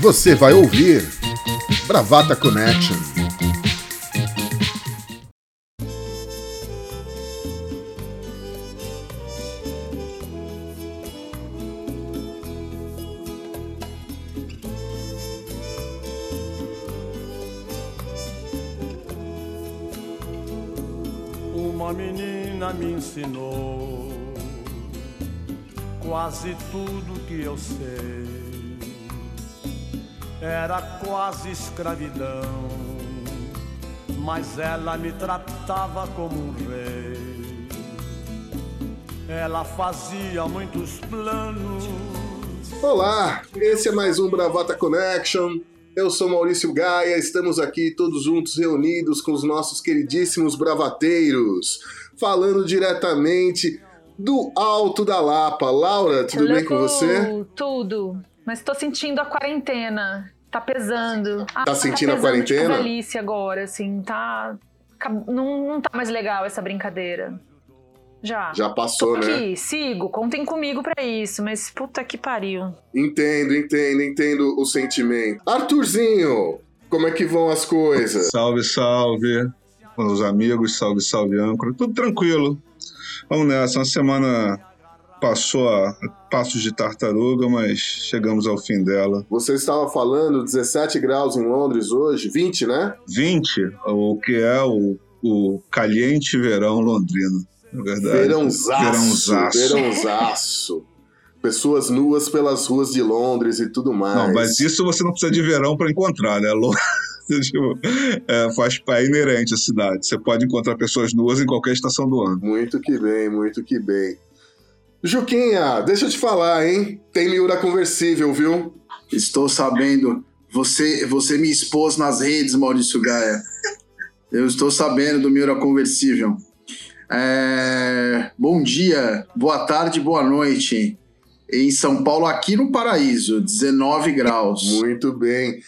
Você vai ouvir Bravata Connection. Uma menina me ensinou quase tudo que eu sei. Era quase escravidão, mas ela me tratava como um rei. Ela fazia muitos planos. Olá, esse é mais um Bravata Connection. Eu sou Maurício Gaia, estamos aqui todos juntos reunidos com os nossos queridíssimos bravateiros, falando diretamente do Alto da Lapa. Laura, tudo bem com você? Tudo. Mas tô sentindo a quarentena. Tá pesando. Ah, Tá sentindo a pesando, quarentena? Tipo, velhice agora, assim, tá. Não, não tá mais legal essa brincadeira. Já. Já passou, Tô né? aqui, sigo, contem comigo pra isso, mas puta que pariu. Entendo, entendo, entendo o sentimento. Arthurzinho, como é que vão as coisas? Salve, salve, meus amigos, salve, salve, âncora. Tudo tranquilo. Vamos nessa. Uma semana passou a passos de tartaruga, mas chegamos ao fim dela. Você estava falando 17 graus em Londres hoje, 20, né? 20, o que é o, o caliente verão londrino, na verdade. Verãozaço, Verãozaço. verãozaço. Pessoas nuas pelas ruas de Londres e tudo mais. Não, mas isso você não precisa de verão para encontrar, né? Tipo, é, faz é inerente à cidade. Você pode encontrar pessoas nuas em qualquer estação do ano. Muito que bem, muito que bem. Juquinha, deixa eu te falar, hein? Tem Miura conversível, viu? Estou sabendo. Você, você me expôs nas redes, Maurício Gaia. Eu estou sabendo do Miura Conversível. É, Bom dia, boa tarde, boa noite. Em São Paulo, aqui no Paraíso, 19 graus. Muito bem.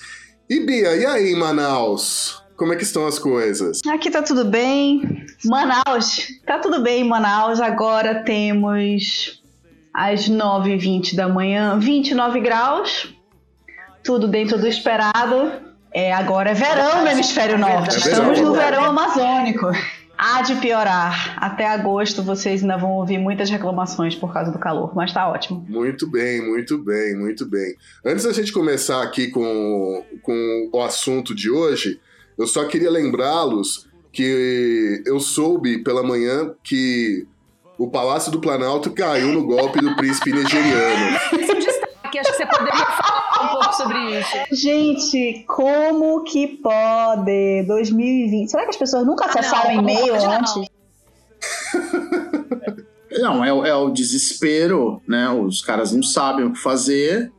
E Bia, e aí, Manaus? Como é que estão as coisas? Aqui tá tudo bem. Manaus, tá tudo bem em Manaus. Agora temos às 9h20 da manhã, 29 graus. Tudo dentro do esperado. É, agora é verão no hemisfério norte. É Estamos verão no agora. verão amazônico. Há de piorar. Até agosto vocês ainda vão ouvir muitas reclamações por causa do calor, mas tá ótimo. Muito bem, muito bem, muito bem. Antes da gente começar aqui com, com o assunto de hoje, eu só queria lembrá-los que eu soube pela manhã que o Palácio do Planalto caiu no golpe do príncipe nigeriano. Esse é um destaque, acho que você poderia falar um pouco sobre isso. Gente, como que pode? 2020. Será que as pessoas nunca acessaram não, e-mail antes? Não, é, o- é o desespero, né? Os caras não sabem o que fazer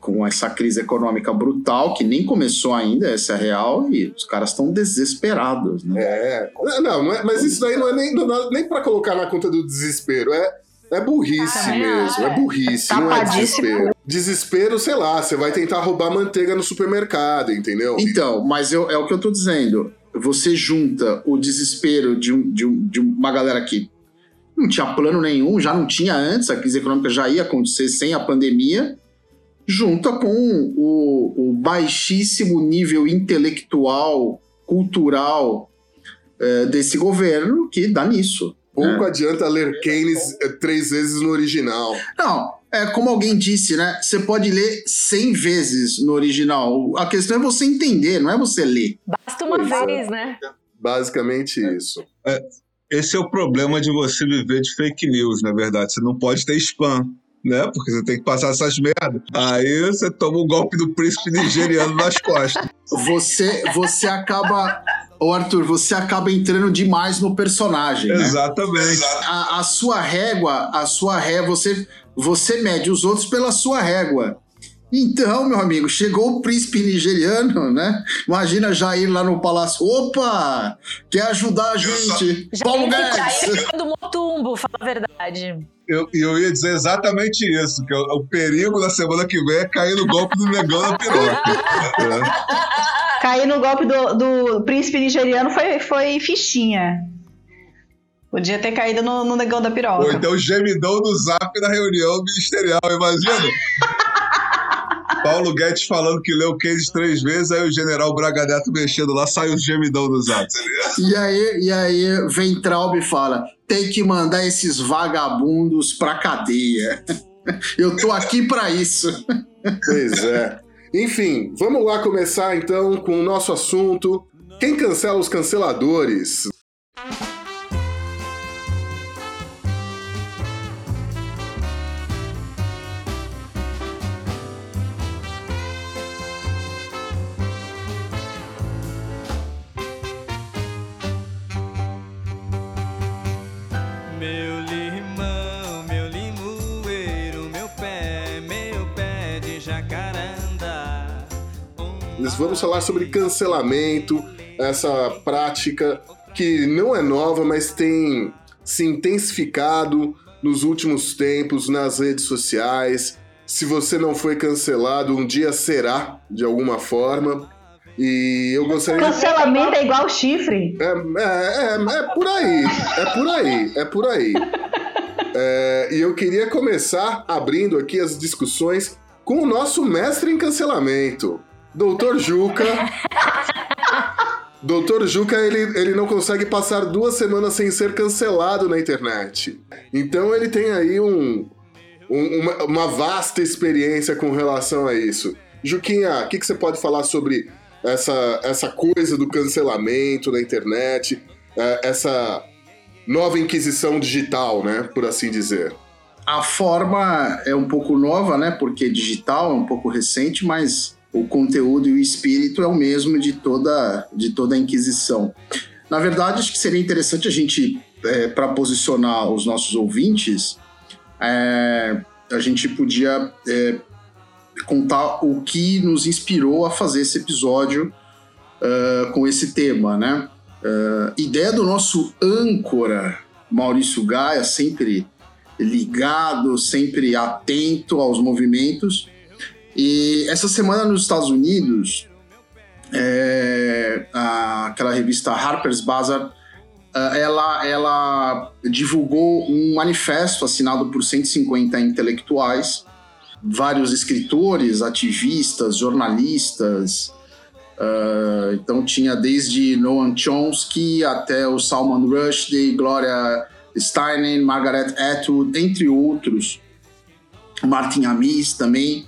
com essa crise econômica brutal, que nem começou ainda, essa é a real, e os caras estão desesperados, né? É, não, não é, mas isso daí não é nem, não é nem para colocar na conta do desespero, é, é burrice Ah, mesmo, é, é. burrice, não é desespero. Desespero, sei lá, você vai tentar roubar manteiga no supermercado, entendeu? Então, mas eu- é o que eu tô dizendo. Você junta o desespero de, um- de um- de uma galera que não tinha plano nenhum, já não tinha antes, a crise econômica já ia acontecer sem a pandemia, junta com o, o baixíssimo nível intelectual, cultural eh, desse governo que dá nisso. Pouco adianta ler Keynes é, três vezes no original. Não, é como alguém disse, né? Você pode ler 100 vezes no original. A questão é você entender, não é você ler. Basta uma Pois é. vez, né? Basicamente isso. Esse é o problema de você viver de fake news, na verdade. Você não pode ter spam, né? Porque você tem que passar essas merdas. Aí você toma um golpe do príncipe nigeriano nas costas. Você, você acaba. Ô Arthur, você acaba entrando demais no personagem. né? Exatamente. A, a sua régua, a sua régua, você, você mede os outros pela sua régua. Então, meu amigo, chegou o príncipe nigeriano, né? Imagina Jair lá no palácio. Opa! Quer ajudar a gente? Já Paulo Guedes! aí do Motumbo, fala a verdade. Eu, e eu ia dizer exatamente isso, que o, o perigo da semana que vem é cair no golpe do negão na piroca. É. Cair no golpe do, do príncipe nigeriano foi, foi fichinha. Podia ter caído no, no negão da Ou piroca. então gemidão do zap na reunião ministerial, imagina? Paulo Guedes falando que leu o case três vezes, aí o general Braga Neto mexendo lá, sai o gemidão do zap. E aí, e aí vem Traub e fala: tem que mandar esses vagabundos pra cadeia. Eu tô aqui para isso. Pois é. Enfim, vamos lá começar então com o nosso assunto. Quem cancela os canceladores? Vamos falar sobre cancelamento, essa prática que não é nova, mas tem se intensificado nos últimos tempos nas redes sociais. Se você não foi cancelado, um dia será, de alguma forma. E eu gostaria de Cancelamento é igual chifre. É, é, é, é por aí, é por aí, é por aí. É, e eu queria começar abrindo aqui as discussões com o nosso mestre em cancelamento, Doutor Juca. Doutor Juca, ele, ele não consegue passar duas semanas sem ser cancelado na internet. Então ele tem aí um, um- uma, uma vasta experiência com relação a isso. Juquinha, o que, que você pode falar sobre essa, essa coisa do cancelamento na internet, é, essa nova inquisição digital, né? Por assim dizer. A forma é um pouco nova, né? Porque digital, é um pouco recente, mas o conteúdo e o espírito é o mesmo de toda, de toda a Inquisição. Na verdade, acho que seria interessante a gente, para posicionar os nossos ouvintes, é, a gente podia é, contar o que nos inspirou a fazer esse episódio ah, com esse tema, né? Ah, ideia do nosso âncora, Maurício Gaia, sempre ligado, sempre atento aos movimentos. E essa semana nos Estados Unidos, é, a- aquela revista Harper's Bazaar, ah, ela, ela divulgou um manifesto assinado por 150 intelectuais, vários escritores, ativistas, jornalistas. ah, então tinha desde Noam Chomsky até o Salman Rushdie, Gloria Steinem, Margaret Atwood, entre outros. Martin Amis também.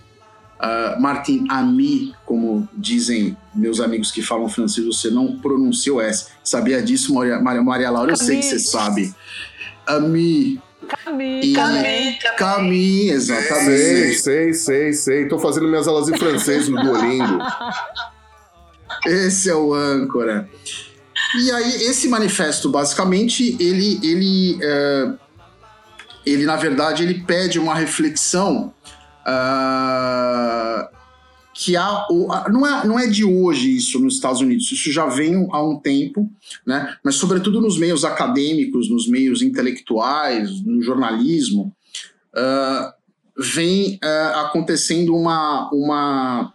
Ah, Martin Ami, como dizem meus amigos que falam francês, você não pronuncia o S. Sabia disso, Maria, Maria, Maria Laura? Eu sei que você sabe. Ami. Camille, Camille. Camille, Sei, exatamente. sei, sei, sei. Tô fazendo minhas aulas em francês no Duolingo. Esse é o âncora. E aí, esse manifesto, basicamente, ele, ele, é, ele na verdade, ele pede uma reflexão ah, que há, não, é, não é de hoje isso nos Estados Unidos, isso já vem há um tempo, né? mas sobretudo nos meios acadêmicos, nos meios intelectuais, no jornalismo, ah, vem ah, acontecendo uma, uma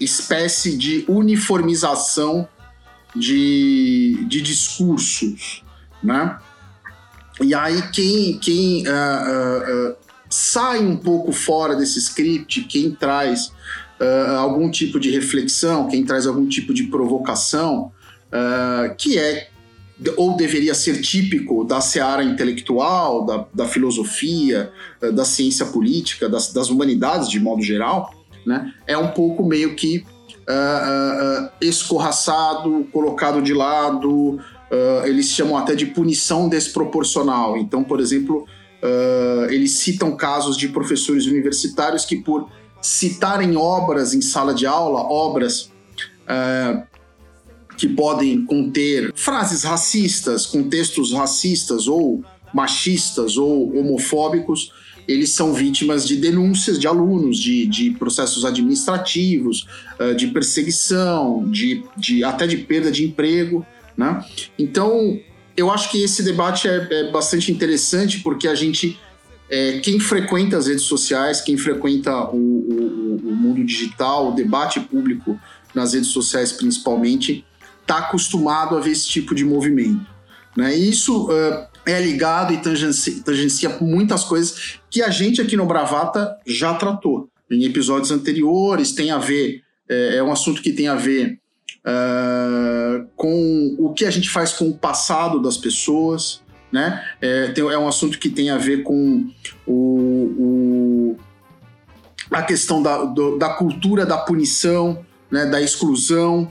espécie de uniformização de, de discursos, né? E aí quem, quem ah, sai um pouco fora desse script, quem traz ah, algum tipo de reflexão, quem traz algum tipo de provocação, ah, que é ou deveria ser típico da seara intelectual, da, da filosofia, ah, da ciência política, das, das humanidades de modo geral, né? é um pouco meio que escorraçado, colocado de lado, eles chamam até de punição desproporcional. Então, por exemplo, ah, eles citam casos de professores universitários que, por citarem obras em sala de aula, obras ah, que podem conter frases racistas, contextos racistas ou machistas ou homofóbicos, eles são vítimas de denúncias de alunos, de, de processos administrativos, eh, de perseguição, de, de até de perda de emprego, né? Então, eu acho que esse debate é, é bastante interessante porque a gente, eh, quem frequenta as redes sociais, quem frequenta o, o- o mundo digital, o debate público nas redes sociais principalmente, está acostumado a ver esse tipo de movimento. Né? E isso eh, é ligado e tangencia, tangencia muitas coisas que a gente aqui no Bravata já tratou. em episódios anteriores, tem a ver, é, é um assunto que tem a ver uh, com o que a gente faz com o passado das pessoas, né? É, tem, é um assunto que tem a ver com o, o a questão da, do, da cultura da punição, né, da exclusão,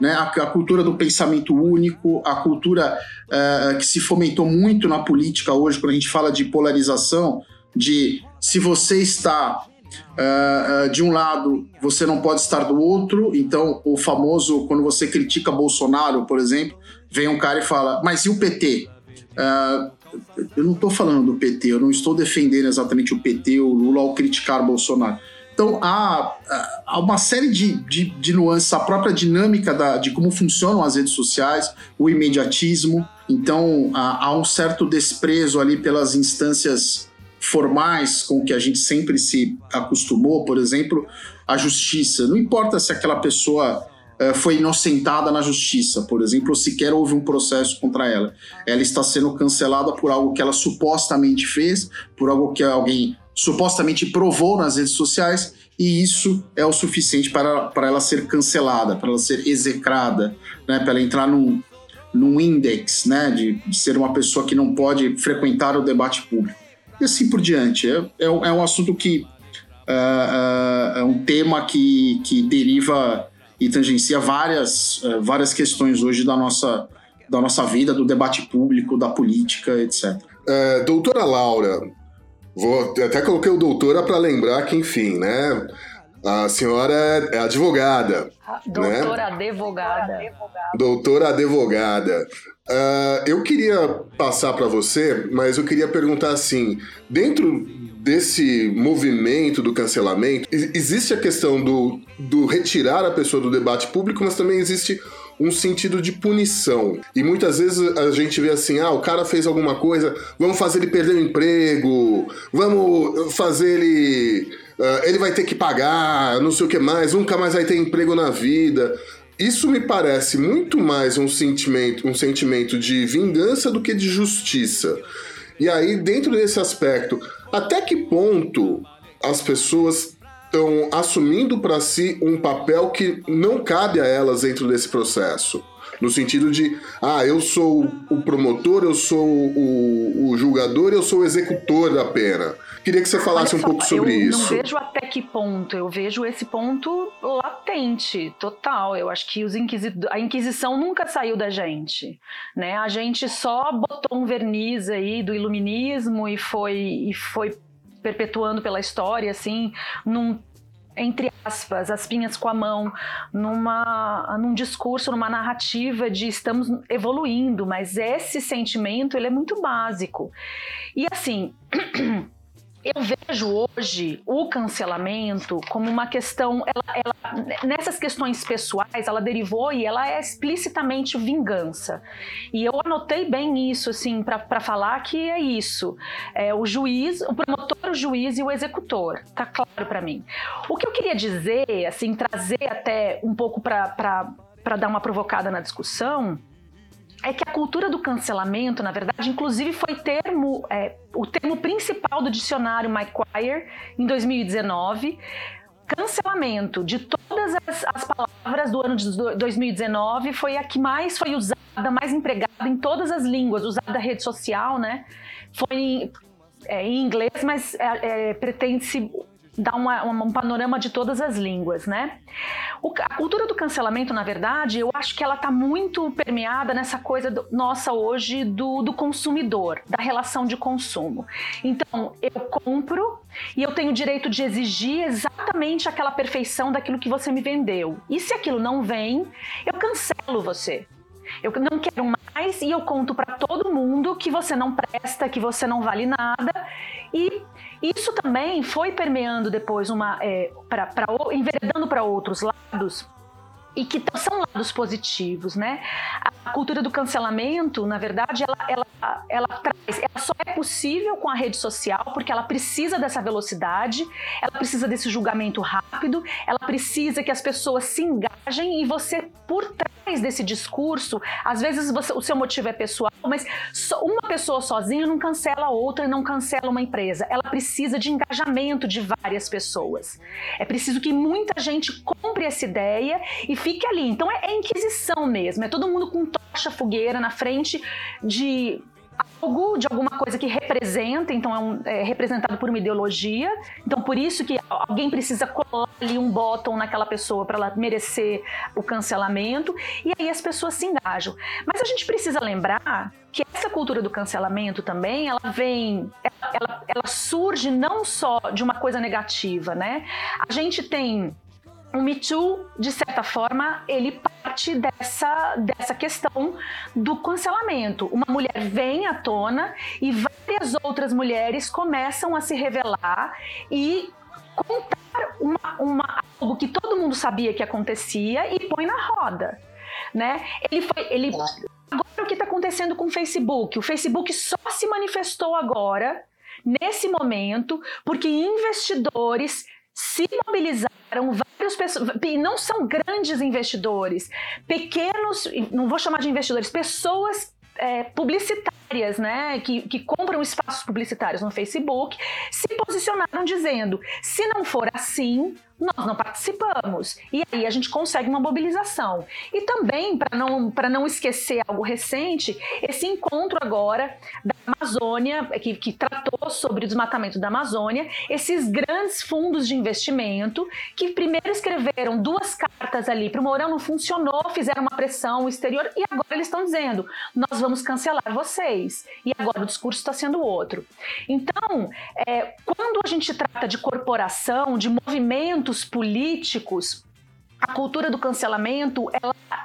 né, a, a, cultura do pensamento único, a cultura uh, que se fomentou muito na política hoje, quando a gente fala de polarização, de se você está uh, uh, de um lado, você não pode estar do outro. Então, o famoso, quando você critica Bolsonaro, por exemplo, vem um cara e fala, mas e o PT? eu não estou falando do PT, eu não estou defendendo exatamente o PT, o Lula, ao criticar Bolsonaro. Então há, há uma série de, de, de, nuances, a própria dinâmica da, de como funcionam as redes sociais, o imediatismo. Então há, há um certo desprezo ali pelas instâncias formais com que a gente sempre se acostumou, por exemplo, a justiça. Não importa se aquela pessoa uh, foi inocentada na justiça, por exemplo, ou sequer houve um processo contra ela. Ela está sendo cancelada por algo que ela supostamente fez, por algo que alguém supostamente provou nas redes sociais e isso é o suficiente para, para ela ser cancelada, para ela ser execrada, né, para ela entrar num, num index né, de, de ser uma pessoa que não pode frequentar o debate público. E assim por diante. É, é, é um assunto que. Uh, uh, é um tema que, que deriva e tangencia várias, uh, várias questões hoje da nossa, da nossa vida, do debate público, da política, etc. É, doutora Laura, Vou, até coloquei o doutora para lembrar que, enfim, né? A senhora é advogada. Doutora né? advogada. Doutora advogada. Uh, eu queria passar para você, mas eu queria perguntar assim: dentro desse movimento do cancelamento, existe a questão do, do retirar a pessoa do debate público, mas também existe um sentido de punição. E muitas vezes a gente vê assim: ah, o cara fez alguma coisa, vamos fazer ele perder o emprego, vamos fazer ele. Uh, ele vai ter que pagar, não sei o que mais, nunca mais vai ter emprego na vida. Isso me parece muito mais um sentimento, um sentimento de vingança do que de justiça. E aí, dentro desse aspecto, até que ponto as pessoas estão assumindo para si um papel que não cabe a elas dentro desse processo. No sentido de, ah, eu sou o promotor, eu sou o, o julgador, eu sou o executor da pena. Queria que você falasse um pouco sobre eu isso. Eu não vejo até que ponto, eu vejo esse ponto latente, total. Eu acho que os a Inquisição nunca saiu da gente, né? A gente só botou um verniz aí do iluminismo e foi, e foi perpetuando pela história, assim, num entre aspas, as pinhas com a mão, numa, num discurso, numa narrativa de estamos evoluindo, mas esse sentimento ele é muito básico. E assim, eu vejo hoje o cancelamento como uma questão, ela, ela, nessas questões pessoais, ela derivou e ela é explicitamente vingança. E eu anotei bem isso, assim, para falar que é isso. É o juiz, o promotor, o juiz e o executor. Tá claro para mim. O que eu queria dizer, assim, trazer até um pouco para dar uma provocada na discussão é que a cultura do cancelamento, na verdade, inclusive foi termo, é, o termo principal do dicionário McQuire em 2019. Cancelamento de todas as, as, palavras do ano de 2019 foi a que mais foi usada, mais empregada em todas as línguas, usada na rede social, né? Foi em, é, em inglês, mas é, é pretende-se uma, uma, um panorama de todas as línguas, né? O, a cultura do cancelamento, na verdade, eu acho que ela está muito permeada nessa coisa do, nossa hoje do, do consumidor, da relação de consumo. Então, eu compro e eu tenho o direito de exigir exatamente aquela perfeição daquilo que você me vendeu. E se aquilo não vem, eu cancelo você. Eu não quero mais e eu conto para todo mundo que você não presta, que você não vale nada. E isso também foi permeando depois uma, é, pra, enveredando para outros lados e que são lados positivos, né? A cultura do cancelamento, na verdade, ela, ela, ela traz, ela só é possível com a rede social porque ela precisa dessa velocidade, ela precisa desse julgamento rápido, ela precisa que as pessoas se engajem e você por trás desse discurso, às vezes você, o seu motivo é pessoal, mas uma pessoa sozinha não cancela outra, não cancela uma empresa. Ela precisa de engajamento de várias pessoas. É preciso que muita gente compre essa ideia e fique ali. Então é, é inquisição mesmo, é todo mundo com tocha fogueira na frente de algo, de alguma coisa que representa, então é, um, é, representado por uma ideologia. Então por isso que alguém precisa colar ali um bottom naquela pessoa para ela merecer o cancelamento e aí as pessoas se engajam. Mas a gente precisa lembrar que essa cultura do cancelamento também, ela vem, ela, ela surge não só de uma coisa negativa, né? A gente tem o Me Too, de certa forma, ele parte dessa, dessa questão do cancelamento. Uma mulher vem à tona e várias outras mulheres começam a se revelar e contar uma, uma, algo que todo mundo sabia que acontecia e põe na roda. Né? Ele foi. Ele, agora o que está acontecendo com o Facebook? O Facebook só se manifestou agora, nesse momento, porque investidores se mobilizaram várias pessoas, e não são grandes investidores, pequenos, não vou chamar de investidores, pessoas é, publicitárias, né, que, que compram espaços publicitários no Facebook, se posicionaram dizendo: se não for assim, nós não participamos. E aí a gente consegue uma mobilização. E também, para não, não esquecer algo recente, esse encontro agora da Amazônia, que, que tratou sobre o desmatamento da Amazônia, esses grandes fundos de investimento que primeiro escreveram duas cartas ali para o Mourão, não funcionou, fizeram uma pressão exterior e agora eles estão dizendo: nós vamos cancelar vocês. E agora o discurso está sendo outro. Então, é, quando a gente trata de corporação, de movimento políticos, a cultura do cancelamento,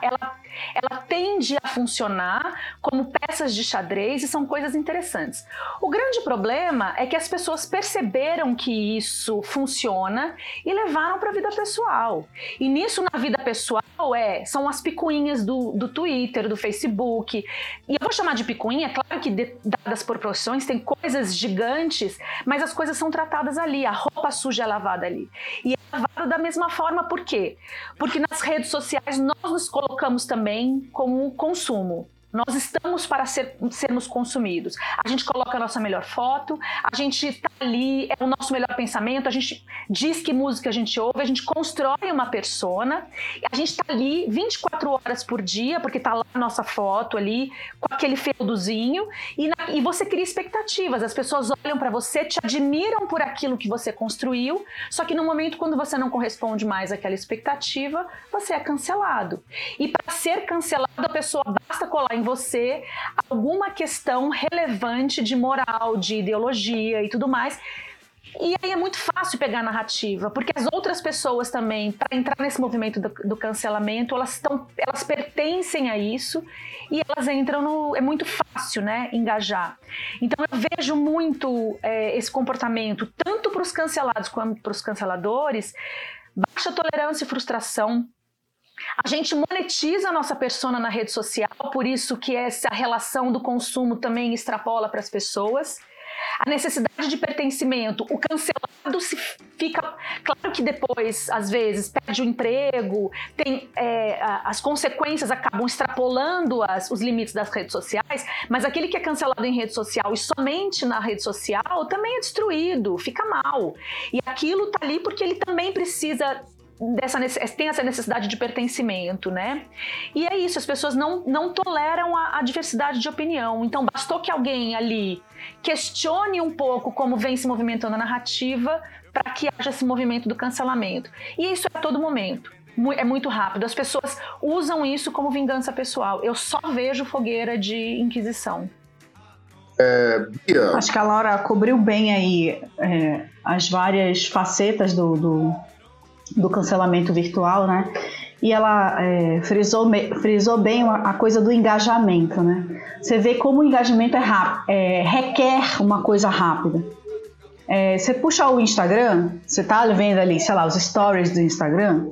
ela, ela, tende a funcionar como peças de xadrez e são coisas interessantes. O grande problema é que as pessoas perceberam que isso funciona e levaram para a vida pessoal. E nisso, na vida pessoal, é, são as picuinhas do, do Twitter, do Facebook. E eu vou chamar de picuinha, é claro que, de, dadas proporções, tem coisas gigantes, mas as coisas são tratadas ali, a roupa suja é lavada ali. E lavado da mesma forma, por quê? Porque nas redes sociais nós nos colocamos também como consumo. Nós estamos para ser, sermos consumidos. A gente coloca a nossa melhor foto, a gente está ali, é o nosso melhor pensamento, a gente diz que música a gente ouve, a gente constrói uma persona, a gente está ali 24 horas por dia, porque está lá a nossa foto ali, com aquele feudozinho, e, na, e você cria expectativas. As pessoas olham para você, te admiram por aquilo que você construiu, só que no momento quando você não corresponde mais àquela expectativa, você é cancelado. E para ser cancelado, a pessoa basta colar em você alguma questão relevante de moral, de ideologia e tudo mais. E aí é muito fácil pegar a narrativa, porque as outras pessoas também, para entrar nesse movimento do, do, cancelamento, elas, estão, elas pertencem a isso e elas entram no. É muito fácil, né? Engajar. Então eu vejo muito é, esse comportamento, tanto para os cancelados quanto para os canceladores, baixa tolerância e frustração, a gente monetiza a nossa persona na rede social, por isso que essa relação do consumo também extrapola para as pessoas. A necessidade de pertencimento, o cancelado se fica. Claro que depois, às vezes, perde o emprego, tem, é, as consequências acabam extrapolando as, os limites das redes sociais, mas aquele que é cancelado em rede social e somente na rede social também é destruído, fica mal. E aquilo tá ali porque ele também precisa dessa tem essa necessidade de pertencimento, né? E é isso, as pessoas não, não toleram a, a, diversidade de opinião. Então, bastou que alguém ali questione um pouco como vem se movimentando a narrativa para que haja esse movimento do cancelamento. E isso é a todo momento. É muito rápido. As pessoas usam isso como vingança pessoal. Eu só vejo fogueira de inquisição. É, Acho que a Laura cobriu bem aí é, as várias facetas do, do do cancelamento virtual, né? E ela é, frisou, frisou bem a coisa do engajamento, né? Você vê como o engajamento é rápido, é, requer uma coisa rápida. É, você puxa o Instagram, você tá vendo ali, sei lá, os stories do Instagram,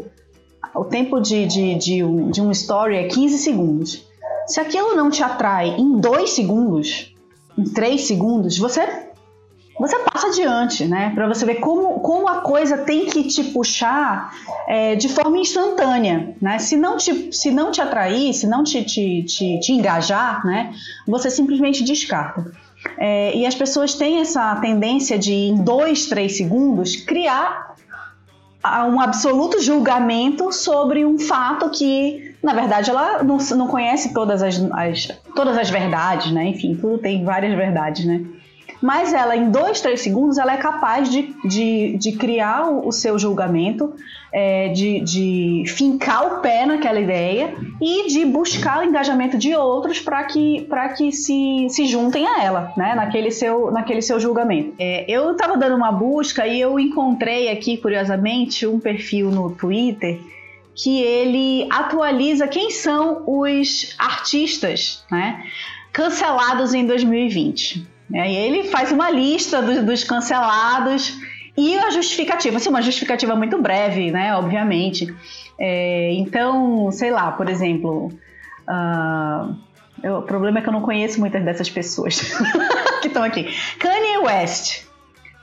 o tempo de, de, de, um, de um story é 15 segundos. Se aquilo não te atrai em 2 segundos, em 3 segundos, você você passa adiante, né? Para você ver como, como a coisa tem que te puxar é, de forma instantânea, né? Se não te, se não te atrair, se não te, te, te, te engajar, né? Você simplesmente descarta. É, e as pessoas têm essa tendência de, em dois, três segundos, criar um absoluto julgamento sobre um fato que, na verdade, ela não, não conhece todas as, as, todas as verdades, né? Enfim, tudo tem várias verdades, né? Mas ela, em dois, três segundos, ela é capaz de, de, de criar o, seu julgamento, é, de, de fincar o pé naquela ideia e de buscar o engajamento de outros para que, que se, se juntem a ela, né? naquele, seu, naquele seu julgamento. É, eu estava dando uma busca e eu encontrei aqui, curiosamente, um perfil no Twitter que ele atualiza quem são os artistas né, cancelados em 2020. Né? E ele faz uma lista do, dos cancelados e a justificativa, assim, uma justificativa muito breve, né? Obviamente. É, então, sei lá, por exemplo, uh, eu, o problema é que eu não conheço muitas dessas pessoas que estão aqui. Kanye West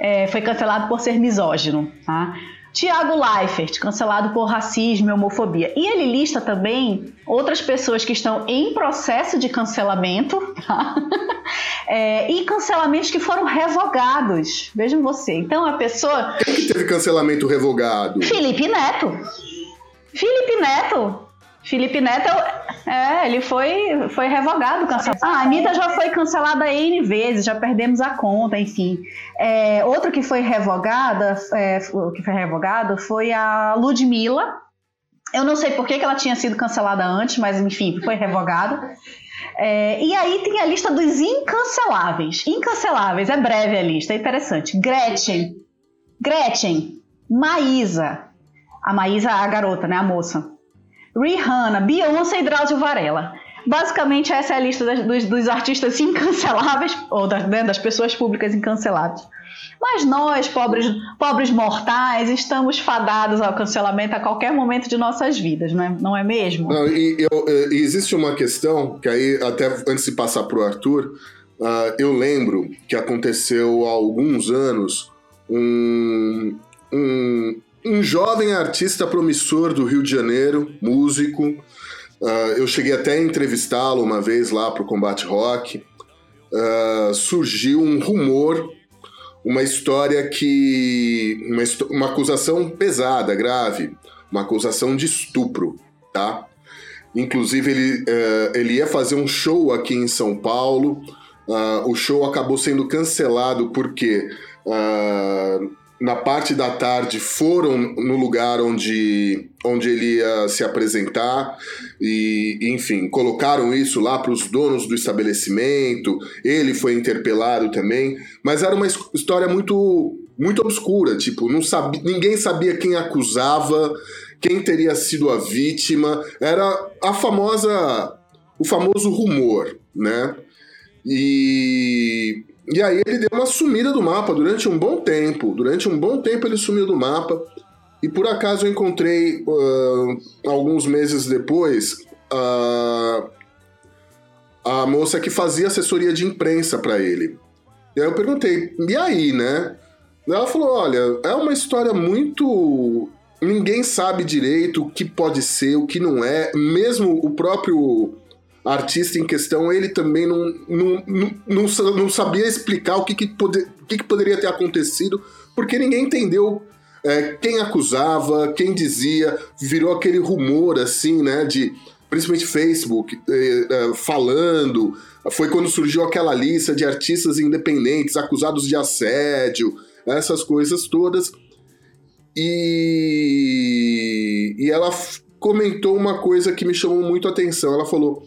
é, foi cancelado por ser misógino, tá? Tiago Leifert, cancelado por racismo e homofobia. E ele lista também outras pessoas que estão em processo de cancelamento, tá? É, e cancelamentos que foram revogados. Vejam você. Então a pessoa. Quem que teve cancelamento revogado? Felipe Neto. Felipe Neto Felipe Neto, é, ele foi, foi revogado, cancelado. Ah, a Anitta já foi cancelada N vezes, já perdemos a conta, enfim. É, outro que foi revogada, é, que foi revogado foi a Ludmilla. Eu não sei por que, que ela tinha sido cancelada antes, mas enfim, foi revogada. É, e aí tem a lista dos incanceláveis. Incanceláveis, é breve a lista, é interessante. Gretchen, Gretchen, Maísa, a Maísa, a garota, né, a moça. Rihanna, Beyoncé e Drauzio Varela. Basicamente, essa é a lista das, dos, dos, artistas incanceláveis, ou das, né, das pessoas públicas incanceláveis. Mas nós, pobres, pobres mortais, estamos fadados ao cancelamento a qualquer momento de nossas vidas, né? não é mesmo? Não, e, eu, e existe uma questão, que aí, até antes de passar para o Arthur, uh, eu lembro que aconteceu há alguns anos um, um, um jovem artista promissor do Rio de Janeiro, músico. Uh, eu cheguei até a entrevistá-lo uma vez lá para o Combate Rock. Uh, surgiu um rumor, uma história que. Uma, uma, acusação pesada, grave, uma acusação de estupro, tá? Inclusive, ele, uh, ele ia fazer um show aqui em São Paulo. o show acabou sendo cancelado porque na parte da tarde foram no lugar onde, onde ele ia se apresentar e, enfim, colocaram isso lá para os donos do estabelecimento. Ele foi interpelado também, mas era uma história muito muito obscura, tipo, não sabia, ninguém sabia quem acusava, quem teria sido a vítima. Era a famosa o famoso rumor, né? E e aí ele deu uma sumida do mapa durante um bom tempo. Durante um bom tempo ele sumiu do mapa. E por acaso eu encontrei, uh, alguns meses depois, uh, a moça que fazia assessoria de imprensa para ele. E aí eu perguntei, e aí, né? Ela falou: olha, é uma história muito. Ninguém sabe direito o que pode ser, o que não é. Mesmo o próprio artista em questão, ele também não, não, não, não, não sabia explicar o que, que, pode, que, que poderia ter acontecido, porque ninguém entendeu é, quem acusava, quem dizia, virou aquele rumor assim, né, de principalmente Facebook é, é, falando. Foi quando surgiu aquela lista de artistas independentes acusados de assédio, essas coisas todas. E, e ela comentou uma coisa que me chamou muito a atenção. Ela falou: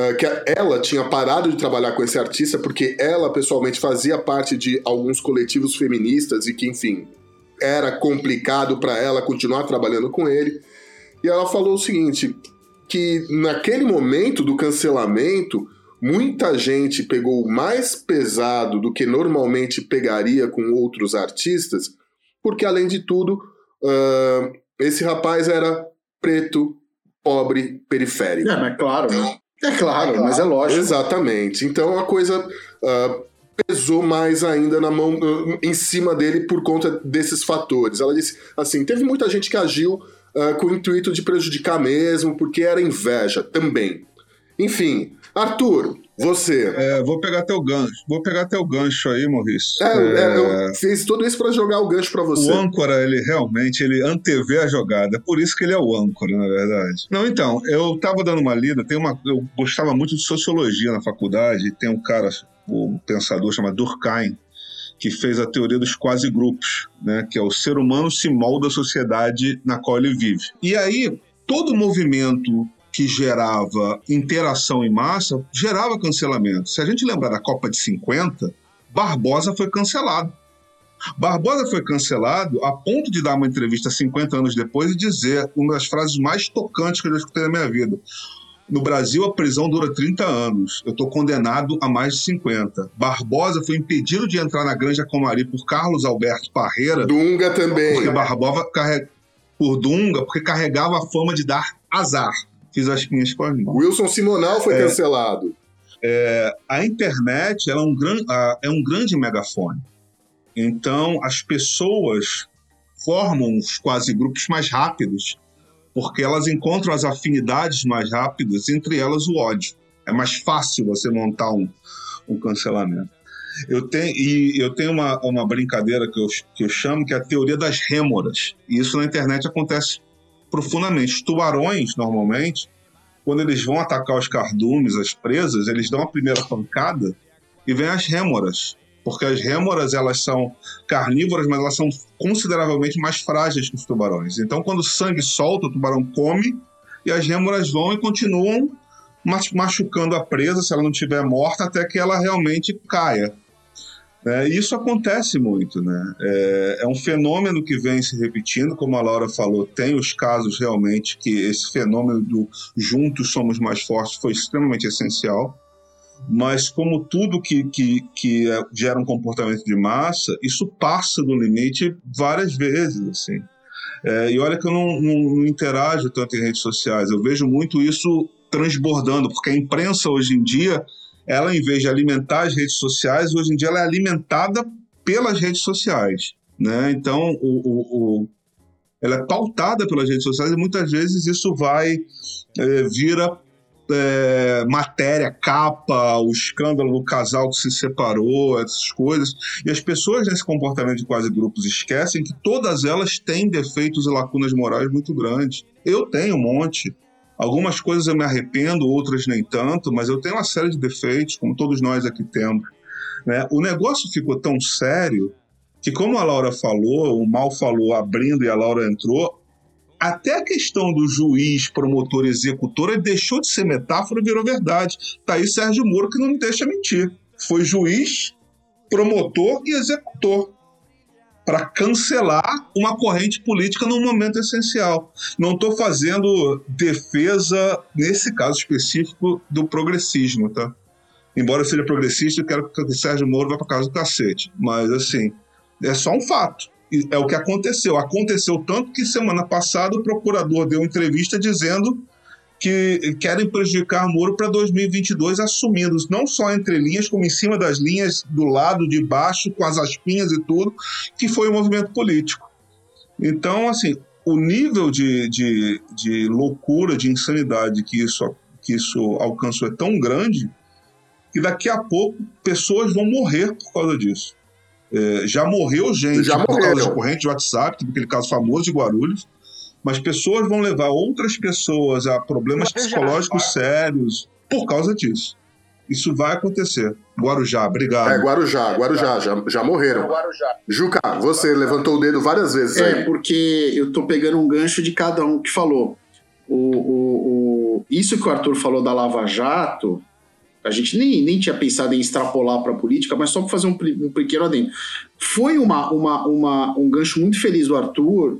uh, que ela tinha parado de trabalhar com esse artista porque ela pessoalmente fazia parte de alguns coletivos feministas e que, enfim, era complicado para ela continuar trabalhando com ele. E ela falou o seguinte: que naquele momento do cancelamento, muita gente pegou mais pesado do que normalmente pegaria com outros artistas, porque além de tudo, uh, esse rapaz era preto, pobre, periférico. É, mas claro, né? É claro, mas é lógico. Exatamente. Então a coisa uh, pesou mais ainda na mão, uh, em cima dele por conta desses fatores. Ela disse assim: teve muita gente que agiu uh, com o intuito de prejudicar mesmo, porque era inveja também. Enfim, Arthur, você. É, vou pegar teu gancho. Vou pegar teu gancho aí, Maurício. É, é... eu fiz tudo isso para jogar o gancho para você. O âncora, ele realmente ele antevê a jogada. É por isso que ele é o âncora, na verdade. Não, então, eu tava dando uma lida, tem uma, eu gostava muito de sociologia na faculdade, tem um cara, um pensador chamado Durkheim, que fez a teoria dos quase grupos, né, que é o ser humano se molda a sociedade na qual ele vive. E aí, todo movimento que gerava interação em massa, gerava cancelamento. Se a gente lembrar da Copa de 50, Barbosa foi cancelado. Barbosa foi cancelado a ponto de dar uma entrevista 50 anos depois e dizer uma das frases mais tocantes que eu já escutei na minha vida. No Brasil, a prisão dura 30 anos. Eu estou condenado a mais de 50. Barbosa foi impedido de entrar na Granja Comari por Carlos Alberto Parreira. Dunga também. Porque Barbosa carrega por Dunga, porque carregava a fama de dar azar fiz as minhas com as mãos. Wilson Simonal foi é, cancelado. É, a internet é, um gran, é um grande megafone. Então, as pessoas formam os quase grupos mais rápidos, porque elas encontram as afinidades mais rápidas, entre elas o ódio. É mais fácil você montar um, um cancelamento. Eu tenho, e eu tenho uma, uma brincadeira que eu, que eu chamo que é a teoria das rêmoras. E isso na internet acontece profundamente. Tubarões, normalmente, quando eles vão atacar os cardumes, as presas, eles dão a primeira pancada e vem as rêmoras. Porque as rêmoras, elas são carnívoras, mas elas são consideravelmente mais frágeis que os tubarões. Então, quando o sangue solta, o tubarão come e as rêmoras vão e continuam machucando a presa, se ela não estiver morta, até que ela realmente caia. É, isso acontece muito, né? É, é, um fenômeno que vem se repetindo, como a Laura falou, tem os casos realmente que esse fenômeno do juntos somos mais fortes foi extremamente essencial, mas como tudo que, que, que é, gera um comportamento de massa, isso passa do limite várias vezes, assim. É, e olha que eu não, não, não interajo tanto em redes sociais, eu vejo muito isso transbordando, porque a imprensa hoje em dia ela, em vez de alimentar as redes sociais, hoje em dia ela é alimentada pelas redes sociais. Né? Então, o, o, o, ela é pautada pelas redes sociais e muitas vezes isso vai, é, vira é, matéria, capa, o escândalo do casal que se separou, essas coisas. E as pessoas nesse comportamento de quase grupos esquecem que todas elas têm defeitos e lacunas morais muito grandes. Eu tenho um monte. Algumas coisas eu me arrependo, outras nem tanto, mas eu tenho uma série de defeitos, como todos nós aqui temos. Né? O negócio ficou tão sério que, como a Laura falou, o Mal falou abrindo e a Laura entrou, até a questão do juiz, promotor, executor, deixou de ser metáfora e virou verdade. Tá aí Sérgio Moro que não me deixa mentir. Foi juiz, promotor e executor para cancelar uma corrente política num momento essencial. Não estou fazendo defesa, nesse caso específico, do progressismo, tá? Embora eu seja progressista, eu quero que o Sérgio Moro vá para casa do cacete. Mas, assim, é só um fato. É o que aconteceu. Aconteceu tanto que semana passada o procurador deu entrevista dizendo que querem prejudicar Moro para 2022, assumindo não só entre linhas, como em cima das linhas, do lado de baixo, com as aspinhas e tudo, que foi o movimento político. Então, assim, o nível de, de, de loucura, de insanidade que isso, que isso alcançou é tão grande que daqui a pouco pessoas vão morrer por causa disso. É, já morreu gente já por causa de corrente de WhatsApp, aquele caso famoso de Guarulhos mas pessoas vão levar outras pessoas a problemas psicológicos sérios por causa disso. Isso vai acontecer. Guarujá, obrigado. É, Guarujá, Guarujá, já, já morreram. Guarujá. Juca, você levantou o dedo várias vezes é, aí. porque eu tô pegando um gancho de cada um que falou. O, o, o, isso que o Arthur falou da Lava Jato, a gente nem, nem tinha pensado em extrapolar para a política, mas só para fazer um, um pequeno adendo. Foi uma, uma, uma, um gancho muito feliz do Arthur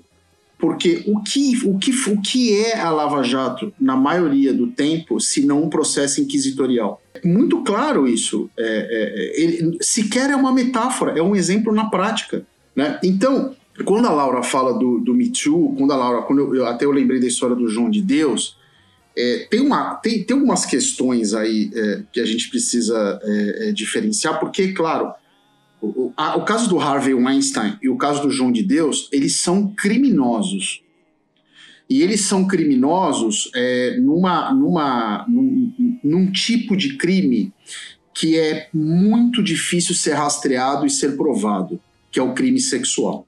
porque o que, o, que, o que é a Lava Jato, na maioria do tempo, se não um processo inquisitorial? Muito claro isso. É, é, ele, sequer é uma metáfora, é um exemplo na prática. Né? Então, quando a Laura fala do, do Me Too, quando a Laura, quando eu, eu, até eu lembrei da história do João de Deus, é, tem, uma, tem, tem algumas questões aí é, que a gente precisa é, é diferenciar, porque, claro, o, a, o caso do Harvey Weinstein e o caso do João de Deus, eles são criminosos. E eles são criminosos é, numa, numa, num, num tipo de crime que é muito difícil ser rastreado e ser provado, que é o crime sexual.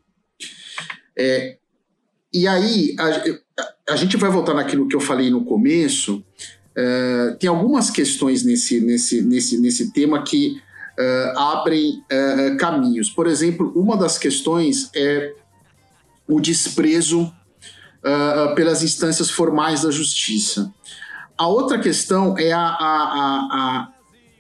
É, e aí, a, a, gente vai voltar naquilo que eu falei no começo. É, tem algumas questões nesse, nesse, nesse, nesse tema que é, abrem é, caminhos. Por exemplo, uma das questões é o desprezo é, pelas instâncias formais da justiça. A outra questão é a, a, a,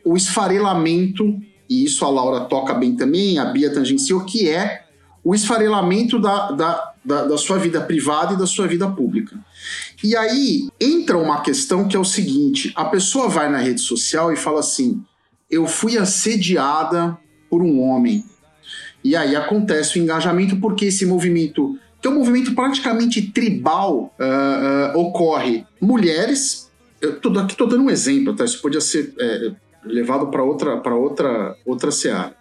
o esfarelamento, e isso a Laura toca bem também, a Bia tangenciou, que é o esfarelamento da, da, da, da, sua vida privada e da sua vida pública. E aí entra uma questão que é o seguinte: a pessoa vai na rede social e fala assim, eu fui assediada por um homem. E aí acontece o engajamento porque esse movimento, que é um movimento praticamente tribal, uh, uh, ocorre. Mulheres, eu tô, aqui estou dando um exemplo, tá? Isso podia ser é, levado para outra, outra, outra seara.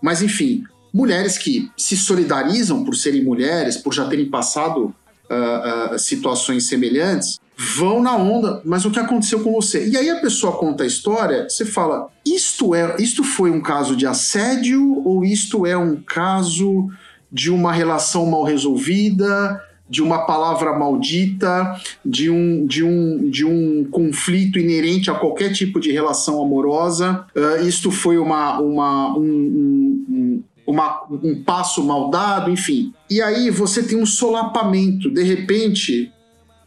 Mas enfim, mulheres que se solidarizam por serem mulheres, por já terem passado uh, situações semelhantes, vão na onda, mas o que aconteceu com você? E aí a pessoa conta a história, você fala, isto é, isto foi um caso de assédio ou isto é um caso de uma relação mal resolvida? de uma palavra maldita, de um, de um, de um conflito inerente a qualquer tipo de relação amorosa. Uh, isto foi uma, uma, um, um, uma, um passo mal dado, enfim. E aí você tem um solapamento. De repente,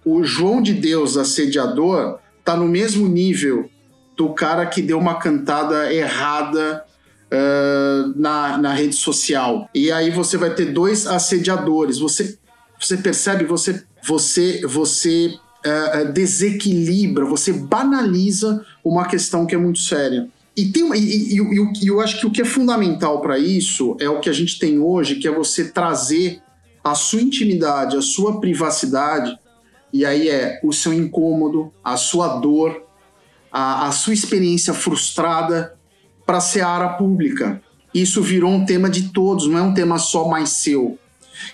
o João de Deus assediador tá no mesmo nível do cara que deu uma cantada errada uh, na, na rede social. E aí você vai ter dois assediadores. Você, você percebe, você, você, você uh, desequilibra, você banaliza uma questão que é muito séria. E, tem, e, e, e, e eu acho que o que é fundamental para isso é o que a gente tem hoje, que é você trazer a sua intimidade, a sua privacidade, e aí é o seu incômodo, a sua dor, a, a sua experiência frustrada para a seara pública. Isso virou um tema de todos, não é um tema só mais seu.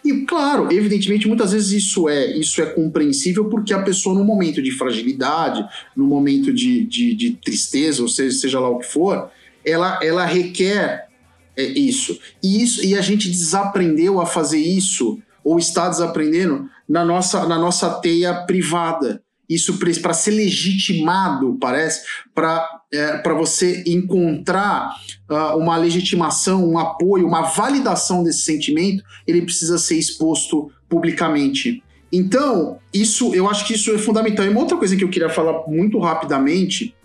E claro, evidentemente, muitas vezes isso é isso é compreensível porque a pessoa, no momento de fragilidade, no momento de, de, de tristeza, ou seja, seja lá o que for, ela, ela requer é, isso. E isso. E a gente desaprendeu a fazer isso, ou está desaprendendo, na nossa, na nossa teia privada isso para ser legitimado, parece, para é, você encontrar uh, uma legitimação, um apoio, uma validação desse sentimento, ele precisa ser exposto publicamente. Então, isso, eu acho que isso é fundamental. E uma outra coisa que eu queria falar muito rapidamente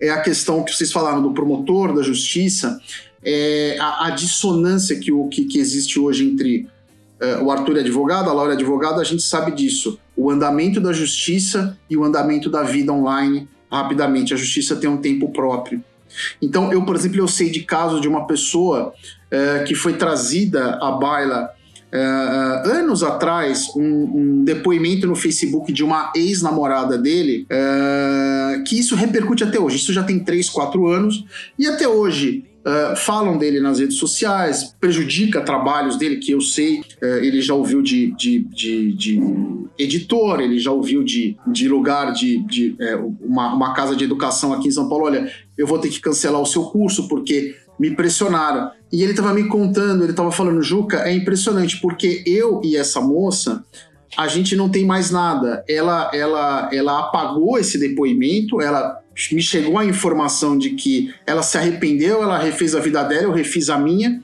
é a questão que vocês falaram do promotor, da justiça, é a, a dissonância que, o, que, que existe hoje entre o Arthur é advogado, a Laura é advogada, a gente sabe disso o andamento da justiça e o andamento da vida online rapidamente. A justiça tem um tempo próprio. Então, eu, por exemplo, eu sei de caso de uma pessoa é, que foi trazida à baila é, anos atrás, um, um, depoimento no Facebook de uma ex-namorada dele, é, que isso repercute até hoje. Isso já tem 3, 4 anos, e até hoje Uh, falam dele nas redes sociais, prejudica trabalhos dele, que eu sei, uh, ele já ouviu de, de, de, de, editor, ele já ouviu de, de lugar de, de é, uma, uma casa de educação aqui em São Paulo, olha, eu vou ter que cancelar o seu curso porque me pressionaram. E ele estava me contando, ele estava falando, Juca, é impressionante, porque eu e essa moça, a gente não tem mais nada. Ela, ela, ela apagou esse depoimento, ela me chegou a informação de que ela se arrependeu, ela refez a vida dela, eu refiz a minha.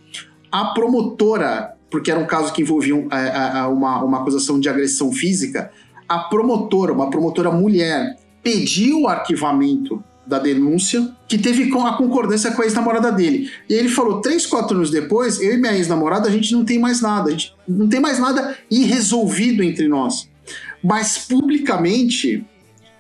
A promotora, porque era um caso que envolvia é, é, uma, uma acusação de agressão física, a promotora, uma promotora mulher, pediu o arquivamento da denúncia, que teve a concordância com a ex-namorada dele. E ele falou: três, quatro anos depois, eu e minha ex-namorada, a gente não tem mais nada, a gente não tem mais nada irresolvido entre nós. Mas publicamente,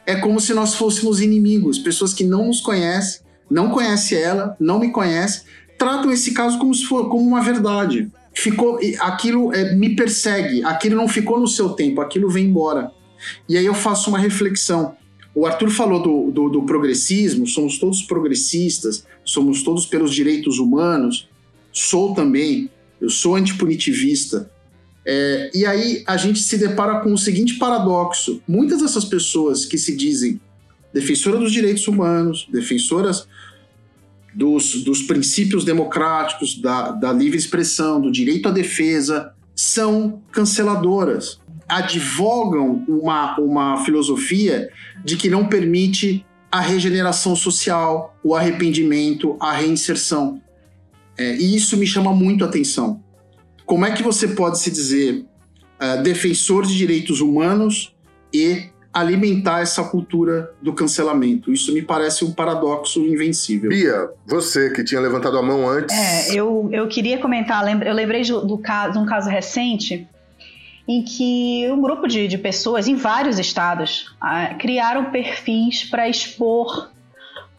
é como se nós fôssemos inimigos, pessoas que não nos conhecem, não conhecem ela, não me conhecem, tratam esse caso como se for como uma verdade. ficou aquilo é, me persegue, aquilo não ficou no seu tempo, aquilo vem embora. E aí eu faço uma reflexão. O Arthur falou do, do, do progressismo, somos todos progressistas, somos todos pelos direitos humanos, sou também, eu sou antipunitivista. É, e aí a gente se depara com o seguinte paradoxo: muitas dessas pessoas que se dizem defensoras dos direitos humanos, defensoras dos, dos princípios democráticos, da, da livre expressão, do direito à defesa, são canceladoras. Advogam uma, uma filosofia de que não permite a regeneração social, o arrependimento, a reinserção. É, e isso me chama muito a atenção. Como é que você pode se dizer uh, defensor de direitos humanos e alimentar essa cultura do cancelamento. Isso me parece um paradoxo invencível. Bia, você que tinha levantado a mão antes. É, eu, eu queria comentar, eu lembrei do, do caso, de um caso recente em que um grupo de, de pessoas em vários estados ah, criaram perfis para expor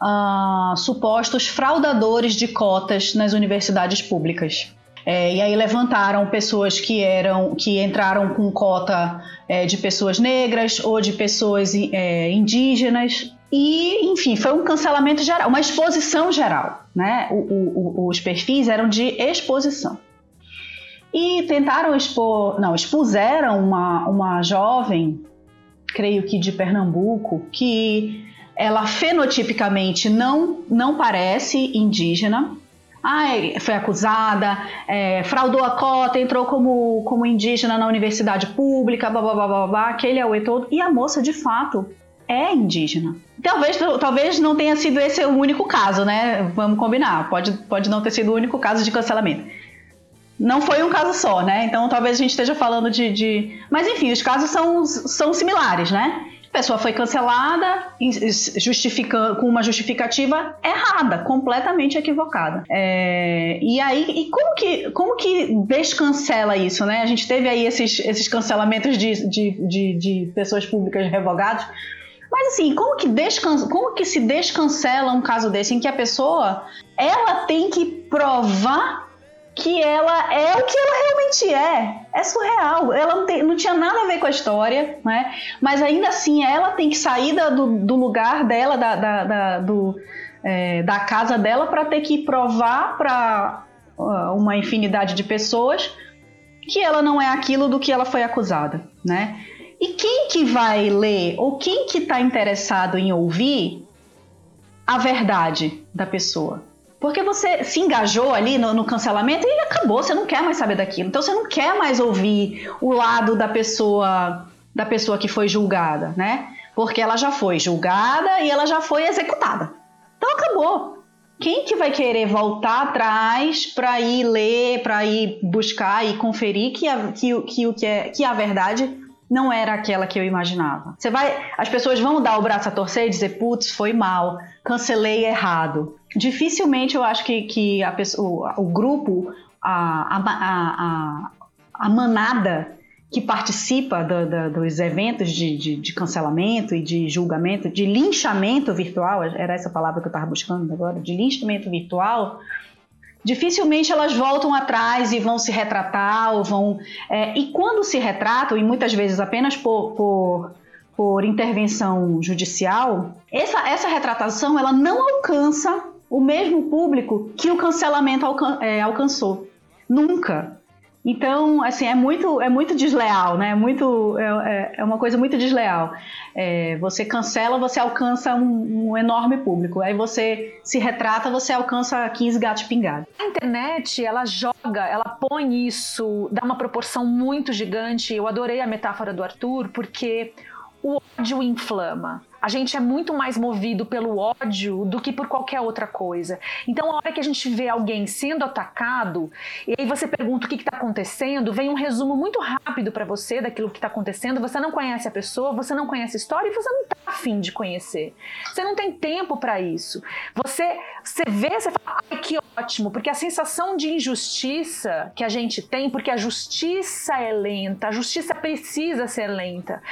ah, supostos fraudadores de cotas nas universidades públicas. É, e aí levantaram pessoas que eram que entraram com cota é, de pessoas negras ou de pessoas é, indígenas. E, enfim, foi um cancelamento geral, uma exposição geral. Né? O, o, os perfis eram de exposição. E tentaram expor, não, expuseram uma, uma jovem, creio que de Pernambuco, que ela fenotipicamente não, não parece indígena, Ai, foi acusada, é, fraudou a cota, entrou como, como indígena na universidade pública, blá, blá, blá, blá, blá aquele é o todo. E a moça, de fato, é indígena. Talvez, talvez não tenha sido esse o único caso, né? Vamos combinar. Pode, pode não ter sido o único caso de cancelamento. Não foi um caso só, né? Então talvez a gente esteja falando de. de... Mas enfim, os casos são, são similares, né? A pessoa foi cancelada justificando, com uma justificativa errada, completamente equivocada. É, e aí, e como que, como que descancela isso, né? A gente teve aí esses, esses cancelamentos de, de, de, de pessoas públicas revogadas. Mas assim, como que, descan como que se descancela um caso desse em que a pessoa ela tem que provar que ela é o que ela realmente é. É surreal. Ela não, tem, não tinha nada a ver com a história, né? Mas ainda assim, ela tem que sair da, do, do, lugar dela, da, da, da do, é, da casa dela, para ter que provar para uh, uma infinidade de pessoas que ela não é aquilo do que ela foi acusada, né? E quem que vai ler ou quem que está interessado em ouvir a verdade da pessoa? Porque você se engajou ali no, no, cancelamento e acabou, você não quer mais saber daquilo. Então você não quer mais ouvir o lado da pessoa da pessoa que foi julgada, né? Porque ela já foi julgada e ela já foi executada. Então acabou. Quem que vai querer voltar atrás para ir ler, para ir buscar e conferir que, a, que, que, o que, é, que a verdade não era aquela que eu imaginava. Você vai, as pessoas vão dar o braço a torcer e dizer, putz, foi mal, cancelei errado. Dificilmente eu acho que, que a pessoa, o grupo, a, a, a, a manada que participa do, do, dos eventos de, de, de, cancelamento e de julgamento, de linchamento virtual, era essa palavra que eu estava buscando agora, de linchamento virtual, dificilmente elas voltam atrás e vão se retratar ou vão. É, e quando se retratam, e muitas vezes apenas por, por, por intervenção judicial, essa, essa retratação ela não alcança o mesmo público que o cancelamento alcan é, alcançou. Nunca. Então, assim, é muito, é muito desleal, né? É, muito, é, é uma coisa muito desleal. É, você cancela, você alcança um, um, enorme público. Aí você se retrata, você alcança 15 gatos pingados. A internet, ela joga, ela põe isso, dá uma proporção muito gigante. Eu adorei a metáfora do Arthur, porque o ódio inflama. A gente é muito mais movido pelo ódio do que por qualquer outra coisa. Então, a hora que a gente vê alguém sendo atacado, e aí você pergunta o que está acontecendo, vem um resumo muito rápido para você daquilo que está acontecendo. Você não conhece a pessoa, você não conhece a história e você não está afim de conhecer. Você não tem tempo para isso. Você, você vê, você fala, ai que ótimo, porque a sensação de injustiça que a gente tem, porque a justiça é lenta, a justiça precisa ser lenta.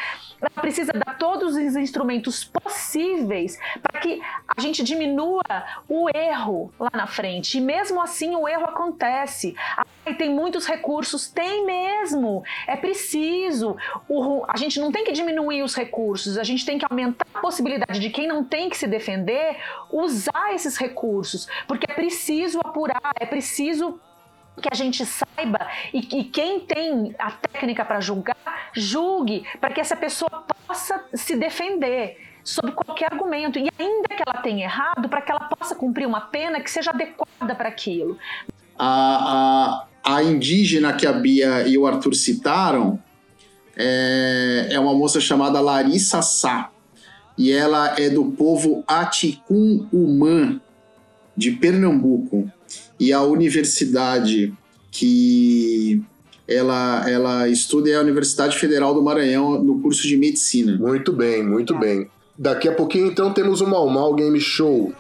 Ela precisa dar todos os instrumentos recursos possíveis para que a gente diminua o erro lá na frente. E mesmo assim o erro acontece. Ai, tem muitos recursos, tem mesmo. É preciso. O, a gente não tem que diminuir os recursos, a gente tem que aumentar a possibilidade de quem não tem que se defender usar esses recursos, porque é preciso apurar, é preciso que a gente saiba e que quem tem a técnica para julgar, julgue, para que essa pessoa possa se defender sob qualquer argumento. E ainda que ela tenha errado, para que ela possa cumprir uma pena que seja adequada para aquilo. A, a, a indígena que a Bia e o Arthur citaram é, é uma moça chamada Larissa Sá. E ela é do povo Aticum Umã, de Pernambuco e a universidade que ela, ela estuda é a Universidade Federal do Maranhão no curso de medicina. Muito bem, muito bem. Daqui a pouquinho, então, temos o Mal Mal Game Show.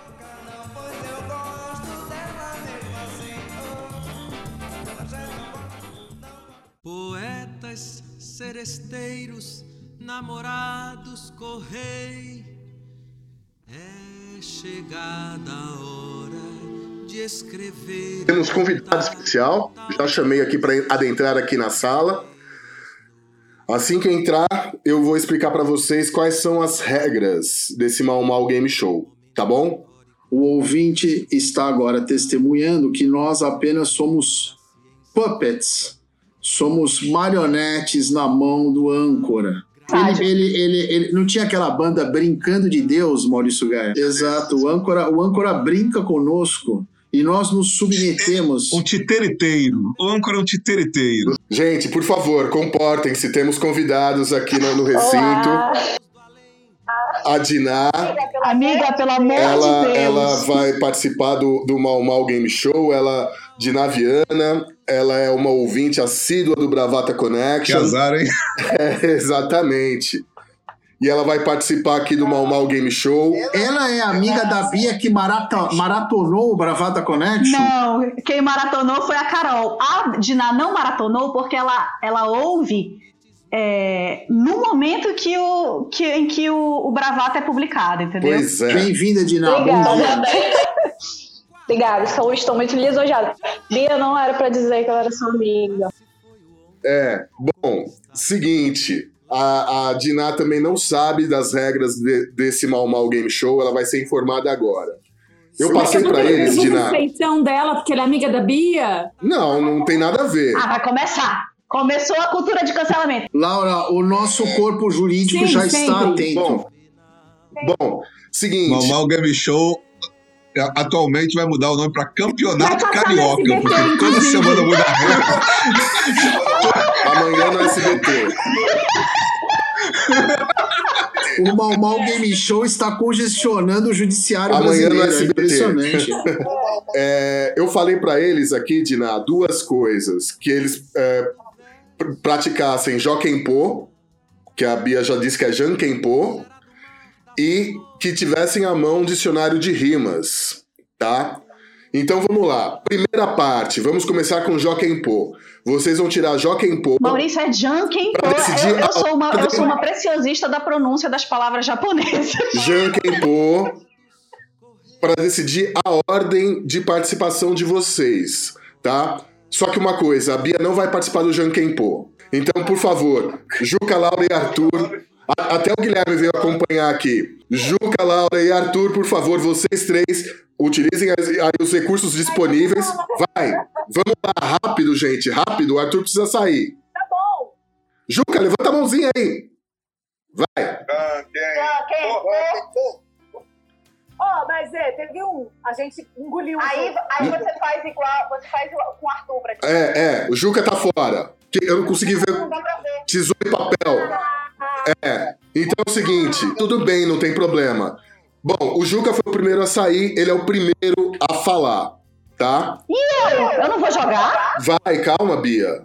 Poetas, seresteiros, namorados, correi. É chegada a hora de escrever. Temos convidado especial, já chamei aqui para adentrar aqui na sala. Assim que entrar, eu vou explicar para vocês quais são as regras desse Mal Mal Game Show, tá bom? O ouvinte está agora testemunhando que nós apenas somos puppets, somos marionetes na mão do âncora. Ele, ele, ele, ele não tinha aquela banda Brincando de Deus, Maurício Gaia? Exato, o âncora, o âncora brinca conosco e nós nos submetemos. Um titeriteiro. O âncora é um titeriteiro. Gente, por favor, comportem-se. Temos convidados aqui no, no recinto. A Diná, Amiga, pelo amor ela, de Deus. ela vai participar do, do Mal Mal Game Show. Ela, Diná Viana, ela é uma ouvinte assídua do Bravata Que Connection. azar, hein? É, exatamente. E ela vai participar aqui do Mal Mal Game Show. Ela é amiga da Bia que marata- maratonou o Bravata Connection? Não, quem maratonou foi a Carol. A Diná não maratonou porque ela, ela ouve é, no momento que o, que, em que o, o Bravata é publicado, entendeu? Pois é. Bem-vinda, dia. Obrigada. Obrigada, estou, estou muito lisonjeada. Bia, não era pra dizer que ela era sua amiga. É, bom, seguinte. A, a Diná também não sabe das regras de- desse Mal Mal Game Show, ela vai ser informada agora. Eu passei pra eles, Diná. suspeição dela, porque ela é amiga da Bia. Não, não tem nada a ver. Ah, vai começar. Começou a cultura de cancelamento. Laura, o nosso corpo jurídico Sim, já sempre. está atento. Bom, bom, seguinte. Mal Mal Game Show é, atualmente vai mudar o nome para Campeonato Carioca, porque toda semana muda a Amanhã no SBT. O Mal Mal Game Show está congestionando o judiciário Amanhã no brasileiro. É SBT. impressionante. É, eu falei pra eles aqui, Diná, duas coisas. Que eles é, pr- praticassem Jokenpô, que a Bia já disse que é Jankenpô, e que tivessem à mão um dicionário de rimas, tá? Então vamos lá. Primeira parte, vamos começar com Jokenpô. Vocês vão tirar Jokenpô. Maurício é. Pra pô, Eu, eu sou uma, eu sou uma preciosista da pronúncia das palavras japonesas. Jankenpô para decidir a ordem de participação de vocês, tá? Só que uma coisa, a Bia não vai participar do Jankenpô. Então, por favor, Juca, Laura e Arthur, até o Guilherme veio acompanhar aqui. Juca, Laura e Arthur, por favor, vocês três utilizem aí os recursos disponíveis. Vai, vamos lá, rápido, gente, rápido. O Arthur precisa sair. Tá bom. Juca, levanta a mãozinha aí. Vai. Ó, mas é, teve um. A gente engoliu. Aí, aí você faz igual, você faz com o Arthur pra ti. É, é, o Juca tá fora. Que Eu não consegui ver Não dá pra ver. tesouro e papel. É. Então é o seguinte, tudo bem, não tem problema. Bom, o Juca foi o primeiro a sair, ele é o primeiro a falar, tá? Eu não vou jogar? Vai, calma, Bia.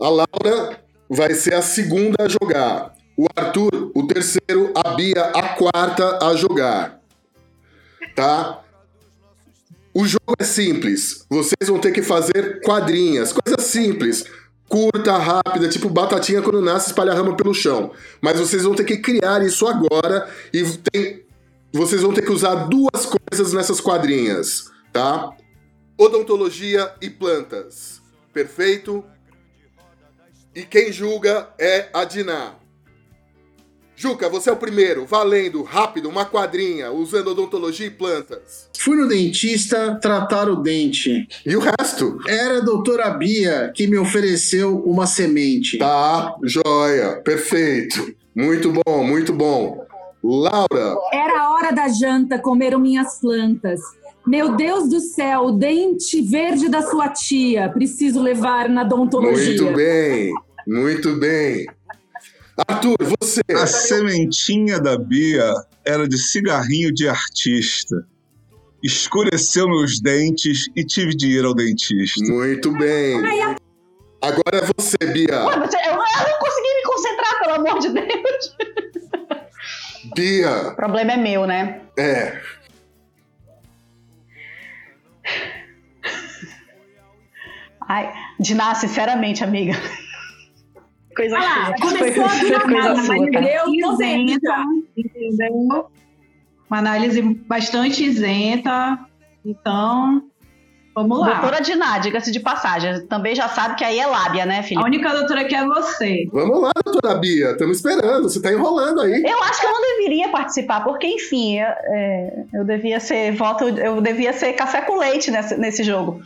A Laura vai ser a segunda a jogar. O Arthur, o terceiro, a Bia, a quarta a jogar. Tá? O jogo é simples. Vocês vão ter que fazer quadrinhas, coisas simples. Curta, rápida, tipo batatinha quando nasce espalha rama pelo chão. Mas vocês vão ter que criar isso agora e tem, vocês vão ter que usar duas coisas nessas quadrinhas, tá? Odontologia e plantas. Perfeito? E quem julga é a Diná. Juca, você é o primeiro, valendo, rápido, uma quadrinha, usando odontologia e plantas. Fui no dentista tratar o dente. E o resto? Era a doutora Bia que me ofereceu uma semente. Tá, joia, perfeito. Muito bom, muito bom. Laura. Era a hora da janta, comeram minhas plantas. Meu Deus do céu, o dente verde da sua tia. Preciso levar na odontologia. Muito bem, muito bem. Arthur, você. A sementinha da Bia era de cigarrinho de artista. Escureceu meus dentes e tive de ir ao dentista. Muito bem. Agora é você, Bia. Ué, mas eu, eu não consegui me concentrar, pelo amor de Deus. Bia. O problema é meu, né? É. Ai, Diná, sinceramente, amiga. Coisa Ah, sua. começou a do coisa nada, sua, mas tá? vendo isenta, entendeu? Uma análise bastante isenta. Então, vamos lá. Doutora Diná, diga-se de passagem. Também já sabe que aí é lábia, né, A Felipe? única doutora que é você. Vamos lá, doutora Bia. Estamos esperando. Você tá enrolando aí. Eu acho que eu não deveria participar, porque, enfim, eu, é, eu devia ser voto, eu devia ser café com leite nesse, nesse jogo.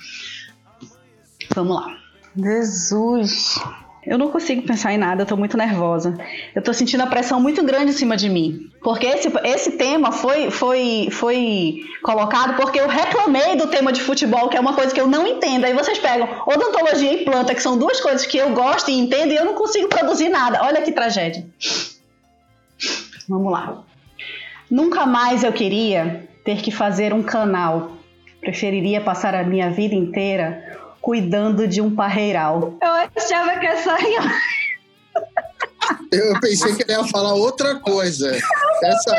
Vamos lá. Jesus. Eu não consigo pensar em nada, eu tô muito nervosa. Eu tô sentindo a pressão muito grande em cima de mim. Porque esse, esse tema foi, foi, foi colocado porque eu reclamei do tema de futebol, que é uma coisa que eu não entendo. Aí vocês pegam odontologia e planta, que são duas coisas que eu gosto e entendo, e eu não consigo produzir nada. Olha que tragédia. Vamos lá. Nunca mais eu queria ter que fazer um canal. Preferiria passar a minha vida inteira cuidando de um parreiral. Eu achava que essa. Eu pensei que ele ia falar outra coisa. Essa,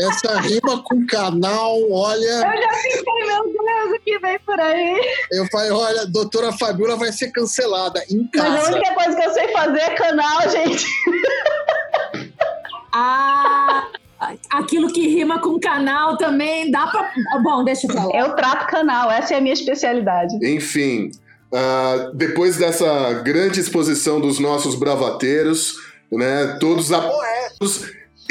essa rima com canal, olha. Eu já fiquei, meu Deus, o que vem por aí? Eu falei, olha, doutora Fabiola vai ser cancelada em Mas a casa. única coisa que eu sei fazer é canal, gente. Ah, aquilo que rima com canal também dá pra. Bom, deixa eu falar. Eu trato canal, essa é a minha especialidade. Enfim, ah, depois dessa grande exposição dos nossos bravateiros, né, todos a- os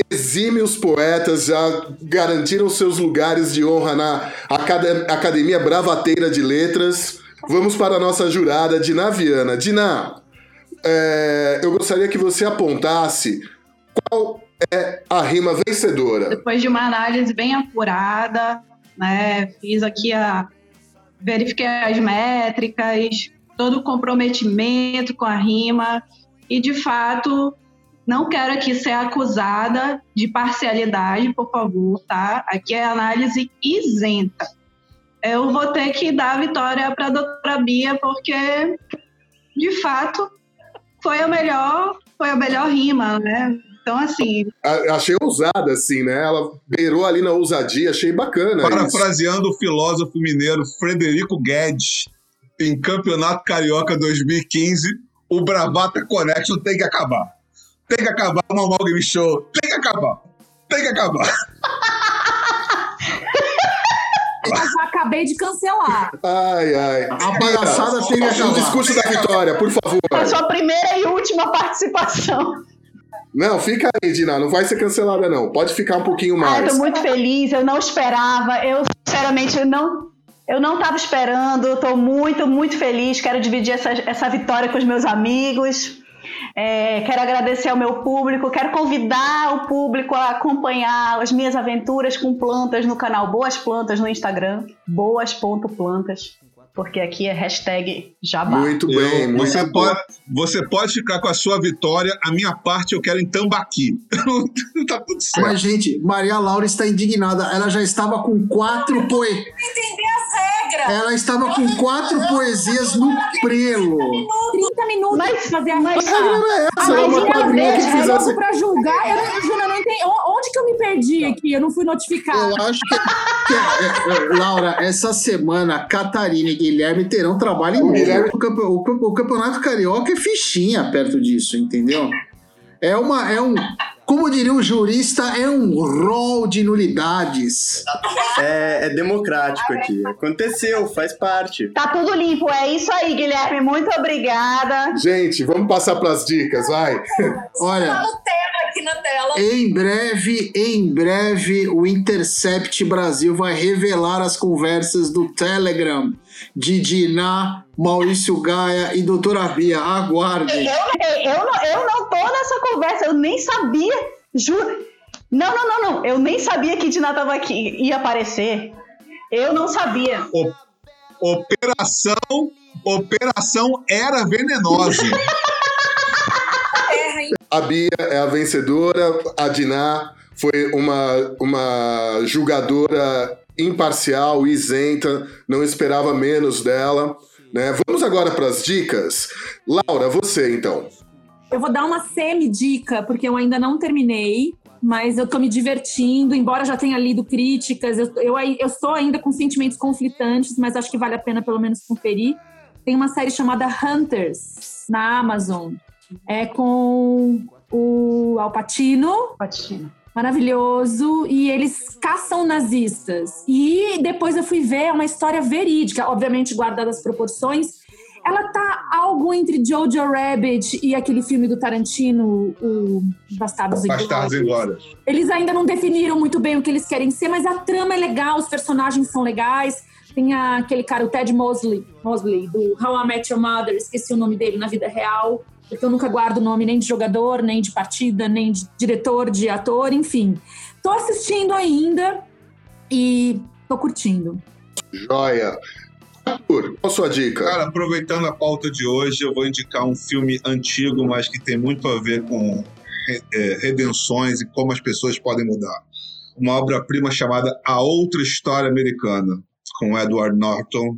exímios poetas já garantiram seus lugares de honra na Acad- Academia Bravateira de Letras. Vamos para a nossa jurada, Diná Viana. Diná, é, eu gostaria que você apontasse qual é a rima vencedora. Depois de uma análise bem apurada, né? Fiz aqui a. Verifiquei as métricas, todo o comprometimento com a rima, e de fato. Não quero aqui ser acusada de parcialidade, por favor, tá? Aqui é análise isenta. Eu vou ter que dar a vitória para a doutora Bia, porque, de fato, foi a melhor, foi a melhor rima, né? Então, assim, A- Achei ousada, assim, né? Ela beirou ali na ousadia, achei bacana. isso. Parafraseando o filósofo mineiro Frederico Guedes, em Campeonato Carioca 2015, o Bravata Connection tem que acabar. Tem que acabar o Normal Game Show. Tem que acabar. Tem que acabar. Eu já acabei de cancelar. Ai, ai. A palhaçada tem que O discurso da vitória, por favor. É a sua primeira e última participação. Não, fica aí, Dina. Não vai ser cancelada, não. Pode ficar um pouquinho Ah, eu mais. tô muito feliz, eu não esperava. Eu, sinceramente, eu não. Eu não estava esperando, tô muito, muito feliz. Quero dividir essa, essa vitória com os meus amigos. É, quero agradecer ao meu público, quero convidar o público a acompanhar as minhas aventuras com plantas no canal Boas Plantas no Instagram, boas.plantas, porque aqui é hashtag jabá. Muito bem, Eu- você, pode, você pode ficar com a sua vitória. A minha parte eu quero em Tambaqui. tá tudo certo. Mas, gente, Maria Laura está indignada. Ela já estava com quatro poesias. Regras. Ela estava com quatro poesias no prelo. 30 minutos Mas- fazer a mas- é Ah, essa, mas uma quadrinha que vez, fizesse. logo pra julgar, eu, eu não entendi. Onde que eu me perdi aqui, eu não fui notificada. Eu acho que, que é, é, Laura, essa semana Catarina e Guilherme terão trabalho em campe- o campe- o campeonato carioca é fichinha perto disso, entendeu? É uma, é um, como diria um jurista, é um rol de nulidades. É, é democrático aqui. Aconteceu, faz parte. Tá tudo limpo, é isso aí, Guilherme. Muito obrigada. Gente, vamos passar pras dicas, vai. Olha, no tema aqui na tela. Em breve, em breve, o Intercept Brasil vai revelar as conversas do Telegram de Diná, Maurício Gaia e Doutora Bia. Aguardem. Eu, eu, não, eu não tô nessa conversa, eu nem sabia. Juro. Não, não, não, não. Eu nem sabia que Diná tava aqui, ia aparecer. Eu não sabia. Operação, Operação Era Venenosa. A Bia é a vencedora, a Diná foi uma, uma julgadora imparcial, isenta, não esperava menos dela. Né? Vamos agora para as dicas. Laura, você então. Eu vou dar uma semi-dica, porque eu ainda não terminei, mas eu tô me divertindo, embora já tenha lido críticas, eu, eu, eu estou ainda com sentimentos conflitantes, mas acho que vale a pena pelo menos conferir. Tem uma série chamada Hunters, na Amazon. É com o Alpatino. Maravilhoso. E eles caçam nazistas. E depois eu fui ver, é uma história verídica, obviamente guardadas as proporções. Ela tá algo entre Jojo Rabbit e aquele filme do Tarantino, o Bastardos Bastardos Inglórios. Inglórios. Eles ainda não definiram muito bem o que eles querem ser, mas a trama é legal, os personagens são legais. Tem aquele cara, o Ted Mosley, Mosley, do How I Met Your Mother, esqueci o nome dele na vida real, porque eu nunca guardo o nome nem de jogador, nem de partida, nem de diretor, de ator, enfim. Tô assistindo ainda e tô curtindo. Joia. Arthur, qual a sua dica? Cara, aproveitando a pauta de hoje, eu vou indicar um filme antigo, mas que tem muito a ver com é, redenções e como as pessoas podem mudar. Uma obra-prima chamada A Outra História Americana, com Edward Norton, é,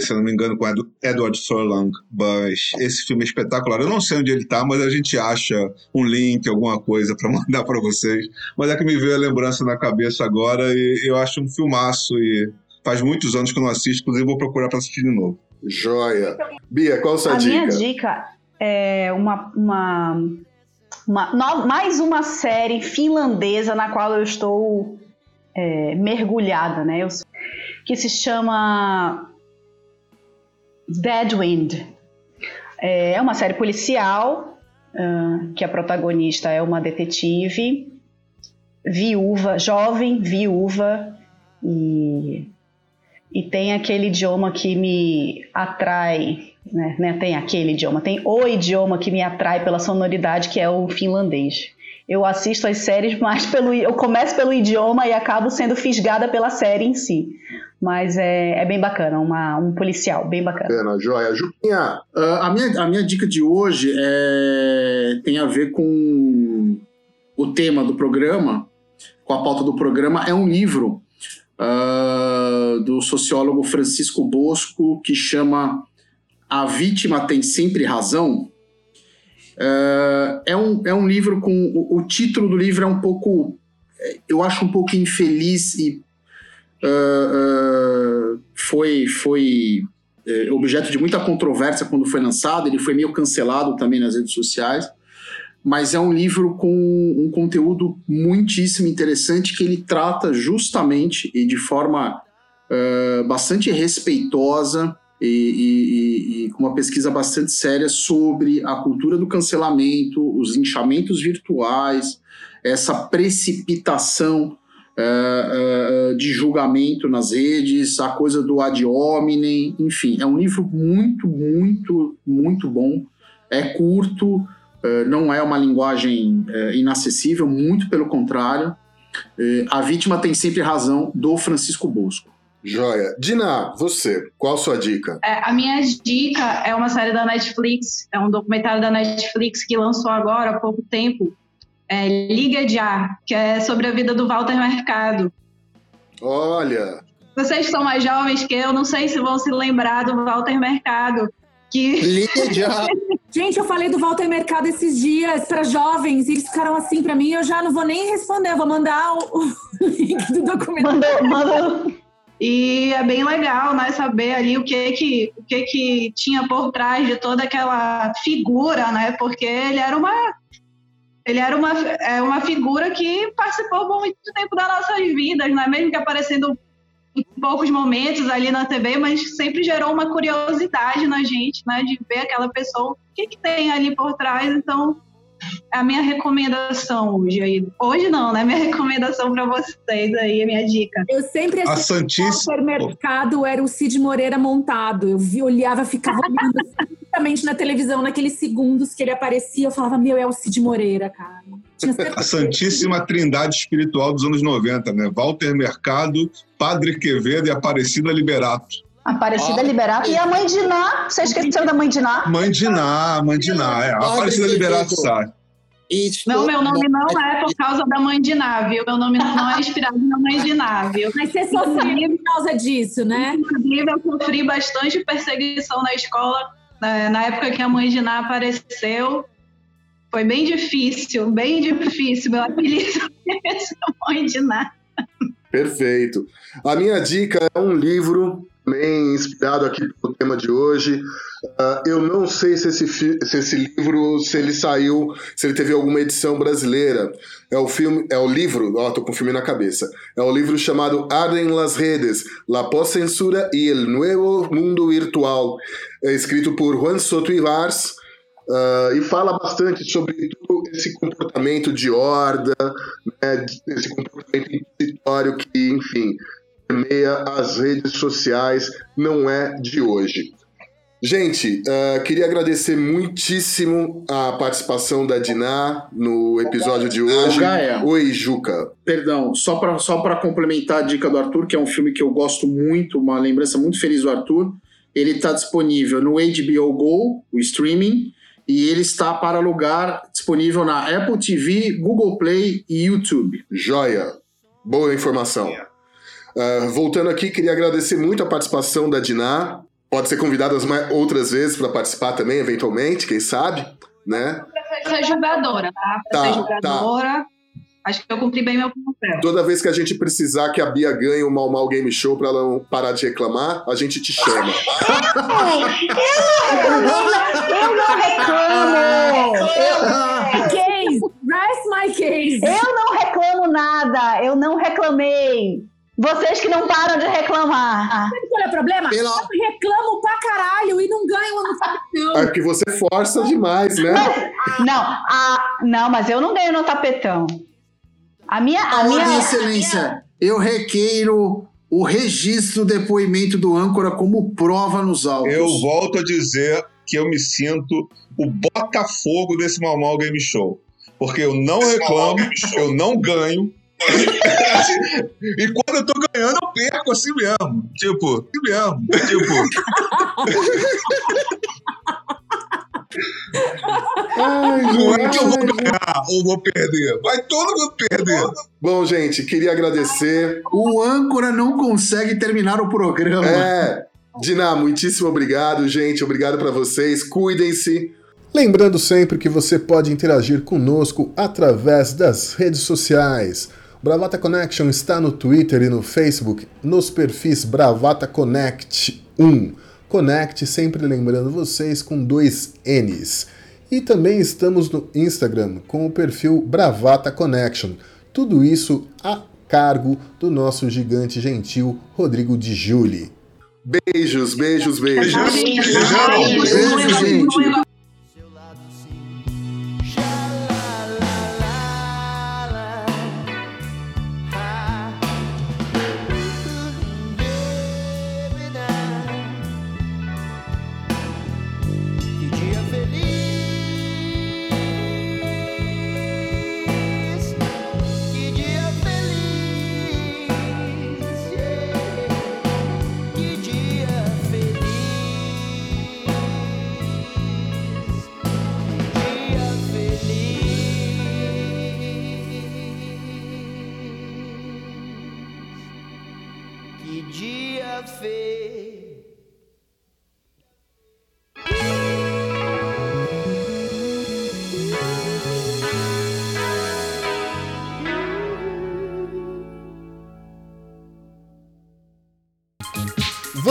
se eu não me engano, com Edward Furlong. Mas esse filme é espetacular. Eu não sei onde ele tá, mas a gente acha um link, alguma coisa para mandar para vocês. Mas é que me veio a lembrança na cabeça agora e eu acho um filmaço e faz muitos anos que eu não assisto, inclusive vou procurar para assistir de novo. Joia. Bia, qual a sua a dica? minha dica é uma, uma, uma- no- mais uma série finlandesa na qual eu estou é, mergulhada, né? Eu que se chama Deadwind. É uma série policial ah, que a protagonista é uma detetive viúva, jovem viúva e e tem aquele idioma que me atrai, né? né? Tem aquele idioma, tem o idioma que me atrai pela sonoridade, que é o finlandês. Eu assisto as séries mais pelo. Eu começo pelo idioma e acabo sendo fisgada pela série em si. Mas é, é bem bacana, uma, um policial, bem bacana. Bacana, joia. Juquinha. Ah, a, minha, a minha dica de hoje é, tem a ver com o tema do programa, com a pauta do programa. É um livro ah, do sociólogo Francisco Bosco que chama A Vítima Tem Sempre Razão. Ah, é, um, é um livro com. O, o título do livro é um pouco. eh, Eu acho um pouco infeliz e ah, ah, foi, foi é, objeto de muita controvérsia quando foi lançado, ele foi meio cancelado também nas redes sociais, mas é um livro com um conteúdo muitíssimo interessante que ele trata justamente e de forma bastante respeitosa e, e- e- com uma pesquisa bastante séria sobre a cultura do cancelamento, os linchamentos virtuais, essa precipitação eh, eh, de julgamento nas redes, a coisa do ad hominem, enfim, é um livro muito, muito, muito bom. É curto, eh, não é uma linguagem inacessível, muito pelo contrário. A vítima tem sempre razão, do Francisco Bosco. Joia. Diná, você, qual a sua dica? É, a minha dica é uma série da Netflix, é um documentário da Netflix que lançou agora há pouco tempo, é Liga de Ar, que é sobre a vida do Walter Mercado. Olha. Vocês que são mais jovens que eu, não sei se vão se lembrar do Walter Mercado. Que... Liga de Ar. Gente, eu falei do Walter Mercado esses dias para jovens e eles ficaram assim para mim. Eu já não vou nem responder, eu vou mandar o, o link do documento. Mandou, mandou. E é bem legal, né, saber ali o que que, o que que tinha por trás de toda aquela figura, né? Porque ele era uma ele era uma, é uma figura que participou por muito tempo das nossas vidas, né? Mesmo que aparecendo em poucos momentos ali na TV, mas sempre gerou uma curiosidade na gente, né? De ver aquela pessoa, o que, que tem ali por trás. Então, a minha recomendação hoje aí. Hoje não, né? Minha recomendação para vocês aí, a minha dica. Eu sempre A achei que o supermercado era o Cid Moreira montado. Eu vi, olhava, ficava olhando justamente na televisão, naqueles segundos que ele aparecia, eu falava, meu, é o Cid Moreira, cara. A Santíssima Trindade Espiritual dos anos 90, né? Walter Mercado, Padre Quevedo e Aparecida Liberato. Aparecida Ah, Liberato. E a mãe de Ná? Você esqueceu da mãe de Ná? Mãe de Ná, mãe de Ná, é. Aparecida Quevedo. Liberato sai. Não, meu nome não é por causa da mãe de Ná, viu? Meu nome não é inspirado na mãe de Ná, viu? Mas você sofreu por causa disso, né? Inclusive, eu sofri bastante perseguição na escola, né, na época que a mãe de Ná apareceu. Foi bem difícil, bem difícil. Meu apelido é mãe de Ná. Perfeito. A minha dica é um livro também inspirado aqui pelo tema de hoje. Ah, eu não sei se esse, se esse livro, se ele saiu, se ele teve alguma edição brasileira. É o filme, é o livro, ó, tô com o filme na cabeça. É o livro chamado Arden las redes, la pós-censura y el nuevo mundo virtual. É escrito por Juan Soto Ivars. ah, e fala bastante sobre todo esse comportamento de horda, né, esse comportamento inquisitório que, enfim, permeia as redes sociais, não é de hoje. Gente, ah, queria agradecer muitíssimo a participação da Diná no episódio de hoje. Gaia. Oi, Juca. Perdão, só para só pra complementar a dica do Arthur, que é um filme que eu gosto muito, uma lembrança muito feliz do Arthur. Ele está disponível no HBO Go, o streaming, e ele está para alugar disponível na Apple TV, Google Play e YouTube. Joia. Boa informação. Ah, voltando aqui, queria agradecer muito a participação da Diná. Pode ser convidada as mai- outras vezes para participar também, eventualmente, quem sabe, né? Pra ser julgadora, tá? Pra Tá, ser julgadora. Acho que eu cumpri bem meu papel. Toda vez que a gente precisar que a Bia ganhe o Mal Mal Game Show para ela não parar de reclamar, a gente te chama. Eu não reclamo! Case! Rest my case! Eu não reclamo nada! Eu não reclamei! Vocês que não param de reclamar! Sabe qual é o problema? Pela- Eu reclamo pra caralho e não ganho no tapetão. É porque você força demais, né? Não, a, não, mas eu não ganho no tapetão. A minha. A minha Excelência, eu requeiro o registro do depoimento do âncora como prova nos autos. Eu volto a dizer que eu me sinto o Botafogo desse Mal Mal Game Show. Porque eu não reclamo, eu não ganho. E quando eu tô ganhando, eu perco assim mesmo. Tipo, assim mesmo. Tipo. não é que eu vou ganhar ou vou perder. Vai todo mundo perder. Bom, gente, queria agradecer. O âncora não consegue terminar o programa. É, Diná, muitíssimo obrigado, gente. Obrigado para vocês. Cuidem-se. Lembrando sempre que você pode interagir conosco através das redes sociais. Bravata Connection está no Twitter e no Facebook, nos perfis Bravata Connect 1. Connect, sempre lembrando vocês, com dois N's. E também estamos no Instagram com o perfil Bravata Connection. Tudo isso a cargo do nosso gigante gentil Rodrigo Di Giuli. Beijos, beijos, beijos. Beijo, gente.